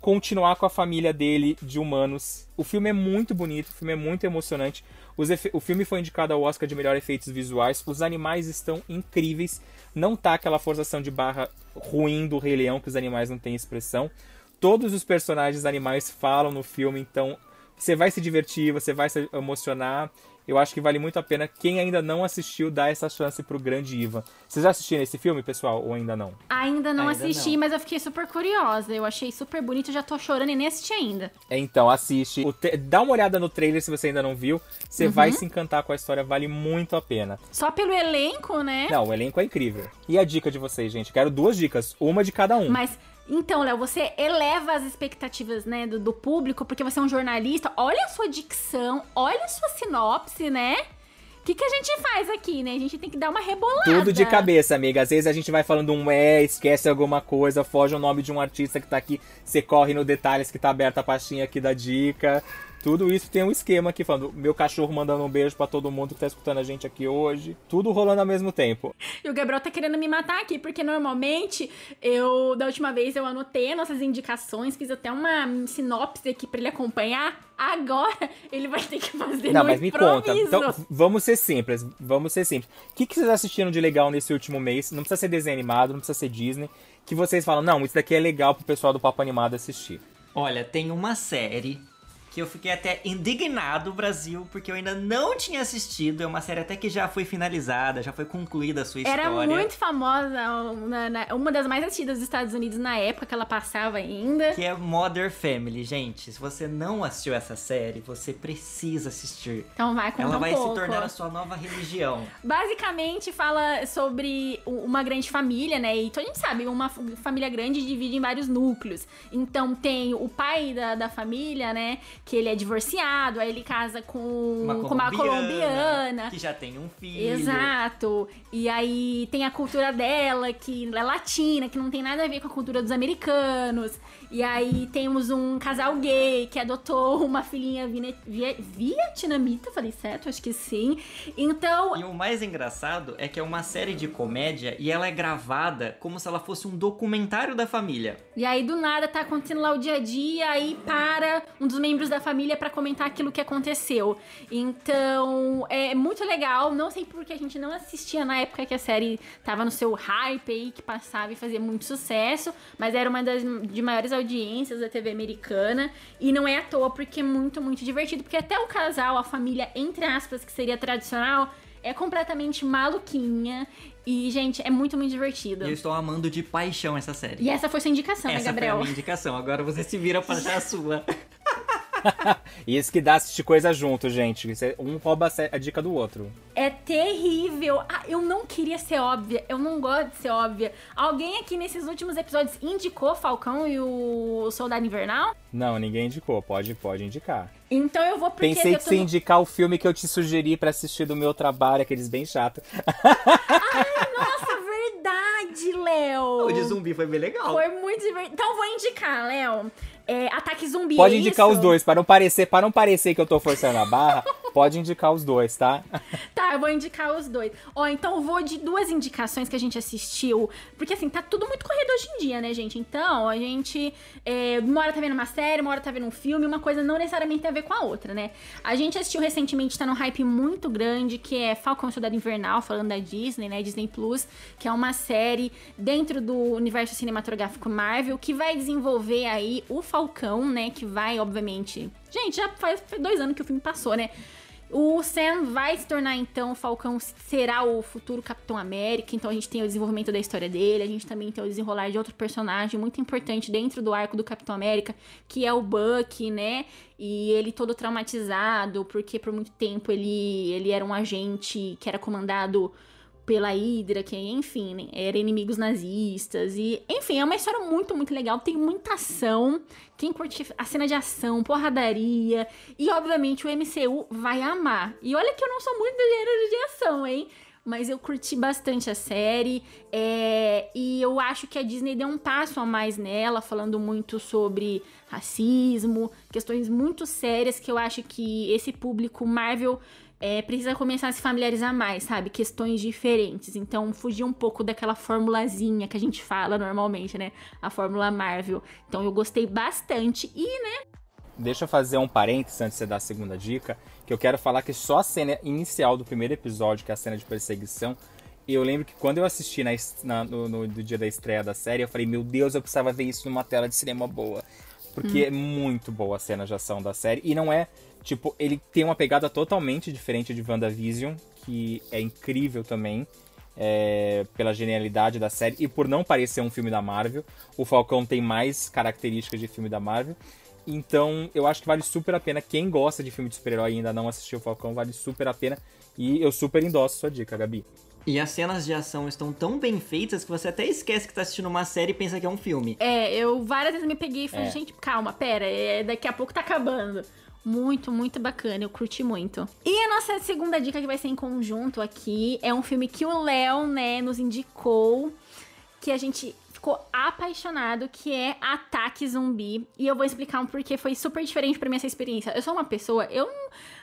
continuar com a família dele de humanos. O filme é muito bonito, o filme é muito emocionante. O filme foi indicado ao Oscar de melhor efeitos visuais. Os animais estão incríveis. Não tá aquela forçação de barra ruim do Rei Leão, que os animais não têm expressão. Todos os personagens animais falam no filme, então você vai se divertir, você vai se emocionar. Eu acho que vale muito a pena. Quem ainda não assistiu, dar essa chance pro grande Ivan. Vocês já assistiram esse filme, pessoal, ou ainda não? Ainda não Ainda assisti, não. mas eu fiquei super curiosa. Eu achei super bonito, já tô chorando e nem assisti ainda. É, Então, assiste. O te- Dá uma olhada no trailer se você ainda não viu. Você Uhum. vai se encantar com a história, vale muito a pena. Só pelo elenco, né? Não, o elenco é incrível. E a dica de vocês, gente? Quero duas dicas, uma de cada um. Mas, então, Léo, você eleva as expectativas, né, do, do público, porque você é um jornalista. Olha a sua dicção, olha a sua sinopse, né? O que, que a gente faz aqui, né? A gente tem que dar uma rebolada. Tudo de cabeça, amiga. Às vezes a gente vai falando um é, esquece alguma coisa, foge o nome de um artista que tá aqui, você corre no detalhes que tá aberta a pastinha aqui da dica. Tudo isso tem um esquema aqui, falando meu cachorro mandando um beijo pra todo mundo que tá escutando a gente aqui hoje. Tudo rolando ao mesmo tempo. E o Gabriel tá querendo me matar aqui, porque normalmente eu, da última vez, eu anotei nossas indicações, fiz até uma sinopse aqui pra ele acompanhar. Agora ele vai ter que fazer Não, no mas me conta. Então, vamos ser simples. Vamos ser simples. O que, que vocês assistiram de legal nesse último mês? Não precisa ser desenho animado, não precisa ser Disney. Que vocês falam, não, isso daqui é legal pro pessoal do Papo Animado assistir. Olha, tem uma série que eu fiquei até indignado, Brasil, porque eu ainda não tinha assistido. É uma série até que já foi finalizada, já foi concluída a sua Era história. muito famosa, na- na- uma das mais assistidas dos Estados Unidos na época que ela passava ainda. Que é Mother Family, gente. Se você não assistiu essa série, você precisa assistir. Então vai contar Ela um vai pouco. se tornar a sua nova religião. Basicamente fala sobre uma grande família, né? E a gente sabe, uma família grande divide em vários núcleos. Então tem o pai da, da família, né? Que ele é divorciado, aí ele casa com Uma com uma colombiana. Que já tem um filho. Exato. E aí tem a cultura dela, que é latina, que não tem nada a ver com a cultura dos americanos. E aí temos um casal gay que adotou uma filhinha vietnamita, falei certo? Acho que sim. Então, E o mais engraçado é que é uma série de comédia e ela é gravada como se ela fosse um documentário da família. E aí, do nada, tá acontecendo lá o dia a dia, aí para um dos membros da família pra comentar aquilo que aconteceu. Então, é muito legal. Não sei porque a gente não assistia na época que a série tava no seu hype aí, que passava e fazia muito sucesso, mas era uma das de maiores audiências da TV americana. E não é à toa, porque é muito, muito divertido. Porque até o casal, a família, entre aspas, que seria tradicional, é completamente maluquinha. E, gente, é muito, muito divertido. E eu estou amando de paixão essa série. E essa foi sua indicação, né, Essa foi Gabriel? a minha indicação. Agora você se vira pra achar a sua. Isso que dá assistir coisa junto, gente. É- Um rouba a dica do outro. É terrível. Ah, eu não queria ser óbvia. Eu não gosto de ser óbvia. Alguém aqui nesses últimos episódios indicou Falcão e o Soldado Invernal? Não, ninguém indicou. Pode, pode indicar. Então eu vou porque Pensei que você no- indicar o filme que eu te sugeri pra assistir do meu trabalho, aqueles bem chato. Nossa, verdade, Léo. O de zumbi foi bem legal. Foi muito divertido. Então eu vou indicar, Léo. É, Ataque Zumbi. Pode é indicar isso? os dois, para não parecer, para não parecer que eu tô forçando a barra. Pode indicar os dois, tá? Tá, eu vou indicar os dois. Ó, então eu vou de duas indicações que a gente assistiu. Porque assim, tá tudo muito corrido hoje em dia, né, gente? Então, a gente. É, uma hora tá vendo uma série, uma hora tá vendo um filme, uma coisa não necessariamente tem a ver com a outra, né? A gente assistiu recentemente, tá num hype muito grande, que é Falcão Soldado Invernal, falando da Disney, né? Disney Plus, que é uma série dentro do universo cinematográfico Marvel, que vai desenvolver aí o Falcão, né? Que vai, obviamente. Gente, já faz dois anos que o filme passou, né? O Sam vai se tornar então o Falcão será o futuro Capitão América, então a gente tem o desenvolvimento da história dele, a gente também tem o desenrolar de outro personagem muito importante dentro do arco do Capitão América, que é o Buck, né? E ele todo traumatizado, porque por muito tempo ele ele era um agente que era comandado pela Hydra, que enfim, né, era inimigos nazistas e enfim, é uma história muito, muito legal, tem muita ação. Quem curte a cena de ação, porradaria e obviamente o MCU vai amar. E olha que eu não sou muito do gênero de ação, hein? Mas eu curti bastante a série é, e eu acho que a Disney deu um passo a mais nela, falando muito sobre racismo, questões muito sérias que eu acho que esse público Marvel é, precisa começar a se familiarizar mais, sabe? Questões diferentes. Então, fugir um pouco daquela formulazinha que a gente fala normalmente, né? A fórmula Marvel. Então, eu gostei bastante. E, né? Deixa eu fazer um parênteses antes de você dar a segunda dica, que eu quero falar que só a cena inicial do primeiro episódio, que é a cena de perseguição, eu lembro que quando eu assisti na, na, no, no, no, dia da estreia da série, eu falei, meu Deus, eu precisava ver isso numa tela de cinema boa. Porque hum. é muito boa a cena de ação da série. E não é Tipo, ele tem uma pegada totalmente diferente de WandaVision, que é incrível também. É, pela genialidade da série e por não parecer um filme da Marvel. O Falcão tem mais características de filme da Marvel. Então, eu acho que vale super a pena. Quem gosta de filme de super-herói e ainda não assistiu o Falcão, vale super a pena. E eu super endosso sua dica, Gabi. E as cenas de ação estão tão bem feitas que você até esquece que tá assistindo uma série e pensa que é um filme. É, eu várias vezes me peguei e falei, é. gente, calma, pera, é, daqui a pouco tá acabando. Muito, muito bacana. Eu curti muito. E a nossa segunda dica que vai ser em conjunto aqui é um filme que o Léo, né, nos indicou. Que a gente ficou apaixonado, que é Ataque Zumbi. E eu vou explicar um porquê foi super diferente para mim essa experiência. Eu sou uma pessoa, eu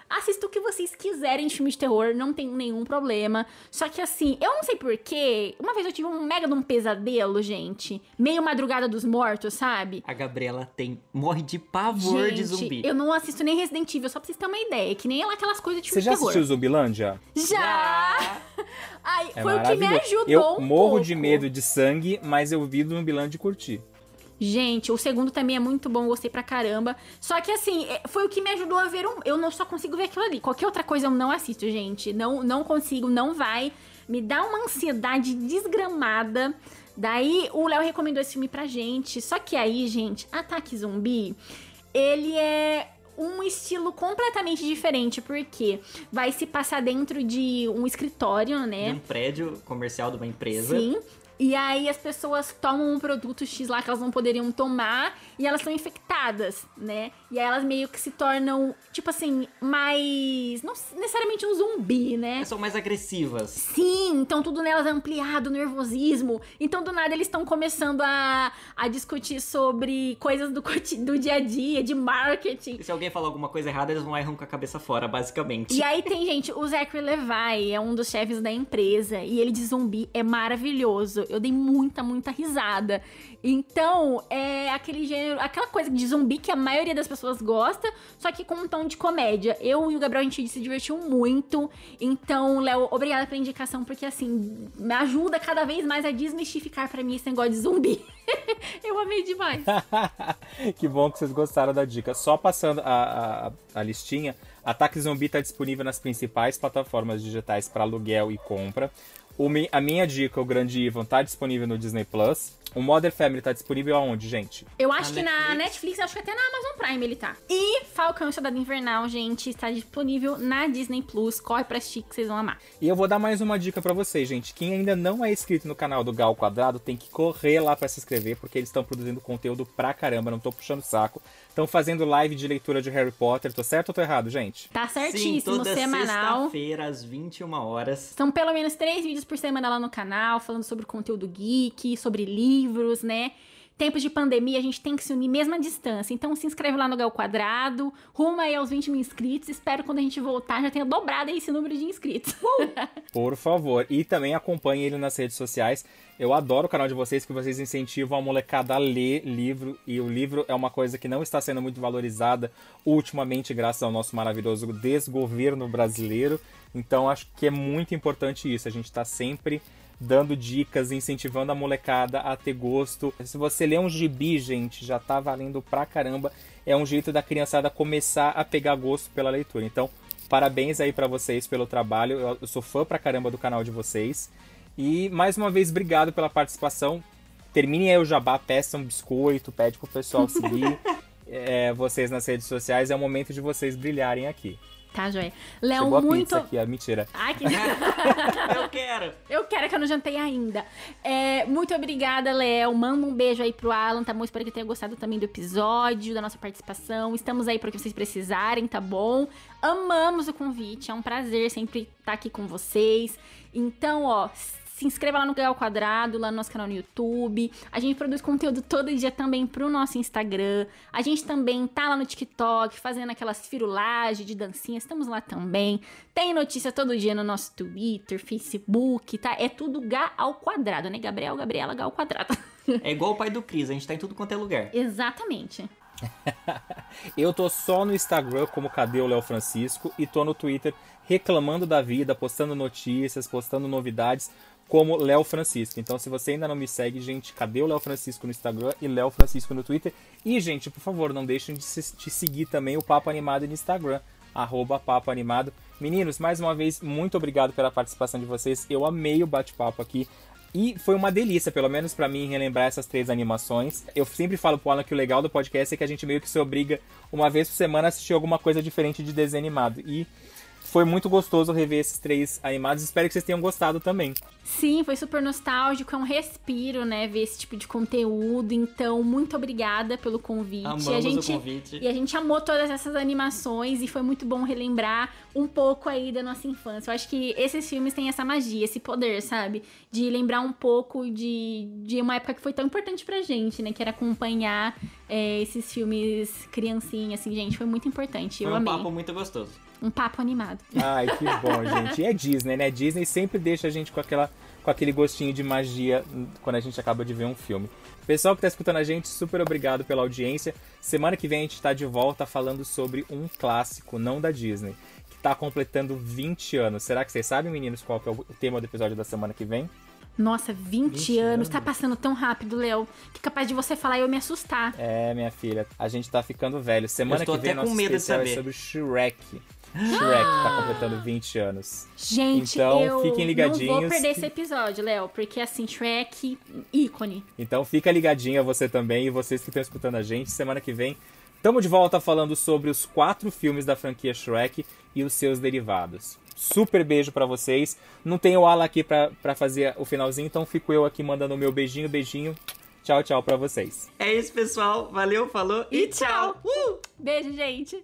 Assista o que vocês quiserem de filme de terror, não tem nenhum problema. Só que assim, eu não sei porquê. Uma vez eu tive um mega de um pesadelo, gente. Meio madrugada dos mortos, sabe? A Gabriela tem. morre de pavor gente, de zumbi. Eu não assisto nem Resident Evil, só pra vocês terem uma ideia. Que nem ela aquelas coisas de filme Você já de terror. assistiu Zumbilândia? Já! Ai, é foi o que me ajudou. Eu um morro pouco. de medo de sangue, mas eu vi do Zumbilândia e curti. Gente, o segundo também é muito bom, gostei pra caramba. Só que assim, é, foi o que me ajudou a ver um. Eu não só consigo ver aquilo ali. Qualquer outra coisa eu não assisto, gente. Não, não consigo, não vai. Me dá uma ansiedade desgramada. Daí o Léo recomendou esse filme pra gente. Só que aí, gente, Ataque Zumbi, ele é um estilo completamente diferente, porque vai se passar dentro de um escritório, né? De um prédio comercial de uma empresa. Sim. E aí as pessoas tomam um produto X lá que elas não poderiam tomar e elas são infectadas, né? E aí elas meio que se tornam, tipo assim, mais. Não necessariamente um zumbi, né? Elas são mais agressivas. Sim, então tudo nelas é ampliado, nervosismo. Então do nada eles estão começando a, a discutir sobre coisas do, do dia a dia, de marketing. E se alguém falar alguma coisa errada, eles vão errar com a cabeça fora, basicamente. E aí tem, gente, o Zachary Levi é um dos chefes da empresa e ele de zumbi é maravilhoso. Eu dei muita, muita risada. Então, é aquele gênero, aquela coisa de zumbi que a maioria das pessoas gosta, só que com um tom de comédia. Eu e o Gabriel, a gente se divertiu muito. Então, Léo, obrigada pela indicação, porque assim, me ajuda cada vez mais a desmistificar para mim esse negócio de zumbi. Eu amei demais. que bom que vocês gostaram da dica. Só passando a, a, a listinha, Ataque Zumbi está disponível nas principais plataformas digitais para aluguel e compra. O, a minha dica, o Grande Ivan, tá disponível no Disney Plus. O Modern Family tá disponível aonde, gente? Eu acho que na Netflix, acho que até na Amazon Prime ele tá. E Falcão e Soldado Invernal, gente, está disponível na Disney Plus. Corre pra assistir que vocês vão amar. E eu vou dar mais uma dica para vocês, gente. Quem ainda não é inscrito no canal do Gal Quadrado tem que correr lá para se inscrever, porque eles estão produzindo conteúdo pra caramba, não tô puxando saco. Estão fazendo live de leitura de Harry Potter. Tô certo ou tô errado, gente? Tá certíssimo, Sim, toda semanal. sexta-feira, às 21 horas. São pelo menos três vídeos por semana lá no canal, falando sobre conteúdo geek, sobre livros, né? Tempos de pandemia, a gente tem que se unir mesmo à distância. Então se inscreve lá no Gal Quadrado, rumo aí aos 20 mil inscritos. Espero quando a gente voltar já tenha dobrado aí esse número de inscritos. Por favor. E também acompanhe ele nas redes sociais. Eu adoro o canal de vocês, que vocês incentivam a molecada a ler livro. E o livro é uma coisa que não está sendo muito valorizada ultimamente, graças ao nosso maravilhoso desgoverno brasileiro. Então acho que é muito importante isso. A gente está sempre dando dicas, incentivando a molecada a ter gosto. Se você lê um gibi, gente, já tá valendo pra caramba. É um jeito da criançada começar a pegar gosto pela leitura. Então, parabéns aí para vocês pelo trabalho. Eu sou fã pra caramba do canal de vocês. E mais uma vez, obrigado pela participação. Terminem aí o jabá, peçam um biscoito, pede pro pessoal seguir é, vocês nas redes sociais. É o momento de vocês brilharem aqui. Tá, joia. Léo, muito. pizza aqui, mentira. Ai, que. Eu quero. Eu quero que eu não jantei ainda. É, muito obrigada, Léo. Manda um beijo aí pro Alan, tá bom? Espero que tenha gostado também do episódio, da nossa participação. Estamos aí para o que vocês precisarem, tá bom? Amamos o convite, é um prazer sempre estar aqui com vocês. Então, ó, se inscreva lá no Gal Quadrado, lá no nosso canal no YouTube. A gente produz conteúdo todo dia também pro nosso Instagram. A gente também tá lá no TikTok, fazendo aquelas firulagens de dancinha. Estamos lá também. Tem notícia todo dia no nosso Twitter, Facebook, tá? É tudo Gá ao quadrado, né? Gabriel, Gabriela, Gá ao quadrado. É igual o pai do Cris, a gente tá em tudo quanto é lugar. Exatamente. Eu tô só no Instagram como Cadê o Léo Francisco e tô no Twitter reclamando da vida, postando notícias, postando novidades como Léo Francisco. Então, se você ainda não me segue, gente, cadê o Léo Francisco no Instagram e Léo Francisco no Twitter? E, gente, por favor, não deixem de, se, de seguir também o Papo Animado no Instagram, arroba Papo Animado. Meninos, mais uma vez, muito obrigado pela participação de vocês. Eu amei o bate-papo aqui. E foi uma delícia, pelo menos para mim, relembrar essas três animações. Eu sempre falo pro Alan que o legal do podcast é que a gente meio que se obriga uma vez por semana a assistir alguma coisa diferente de desenho animado. E foi muito gostoso rever esses três animados. Espero que vocês tenham gostado também. Sim, foi super nostálgico, é um respiro, né, ver esse tipo de conteúdo. Então, muito obrigada pelo convite. Amamos a gente, o convite. E a gente amou todas essas animações e foi muito bom relembrar um pouco aí da nossa infância. Eu acho que esses filmes têm essa magia, esse poder, sabe? De lembrar um pouco de, de uma época que foi tão importante pra gente, né? Que era acompanhar é, esses filmes criancinha, assim, gente. Foi muito importante. Foi Eu um amei. papo muito gostoso. Um papo animado. Ai, que bom, gente. E é Disney, né? Disney sempre deixa a gente com, aquela, com aquele gostinho de magia quando a gente acaba de ver um filme. Pessoal que tá escutando a gente, super obrigado pela audiência. Semana que vem a gente tá de volta falando sobre um clássico, não da Disney, que tá completando 20 anos. Será que vocês sabem, meninos, qual que é o tema do episódio da semana que vem? Nossa, 20, 20 anos. anos. Tá passando tão rápido, Léo, que é capaz de você falar e eu me assustar. É, minha filha, a gente tá ficando velho. Semana que vem até nosso com medo de especial é saber. sobre Shrek. Shrek tá completando 20 anos. Gente, então, eu fiquem ligadinhos. não vou perder esse episódio, Léo, porque assim, Shrek, ícone. Então fica ligadinha você também e vocês que estão escutando a gente. Semana que vem estamos de volta falando sobre os quatro filmes da franquia Shrek e os seus derivados. Super beijo pra vocês. Não tem o Ala aqui pra, pra fazer o finalzinho, então fico eu aqui mandando o meu beijinho, beijinho. Tchau, tchau pra vocês. É isso, pessoal. Valeu, falou e, tchau. Uh! Beijo, gente.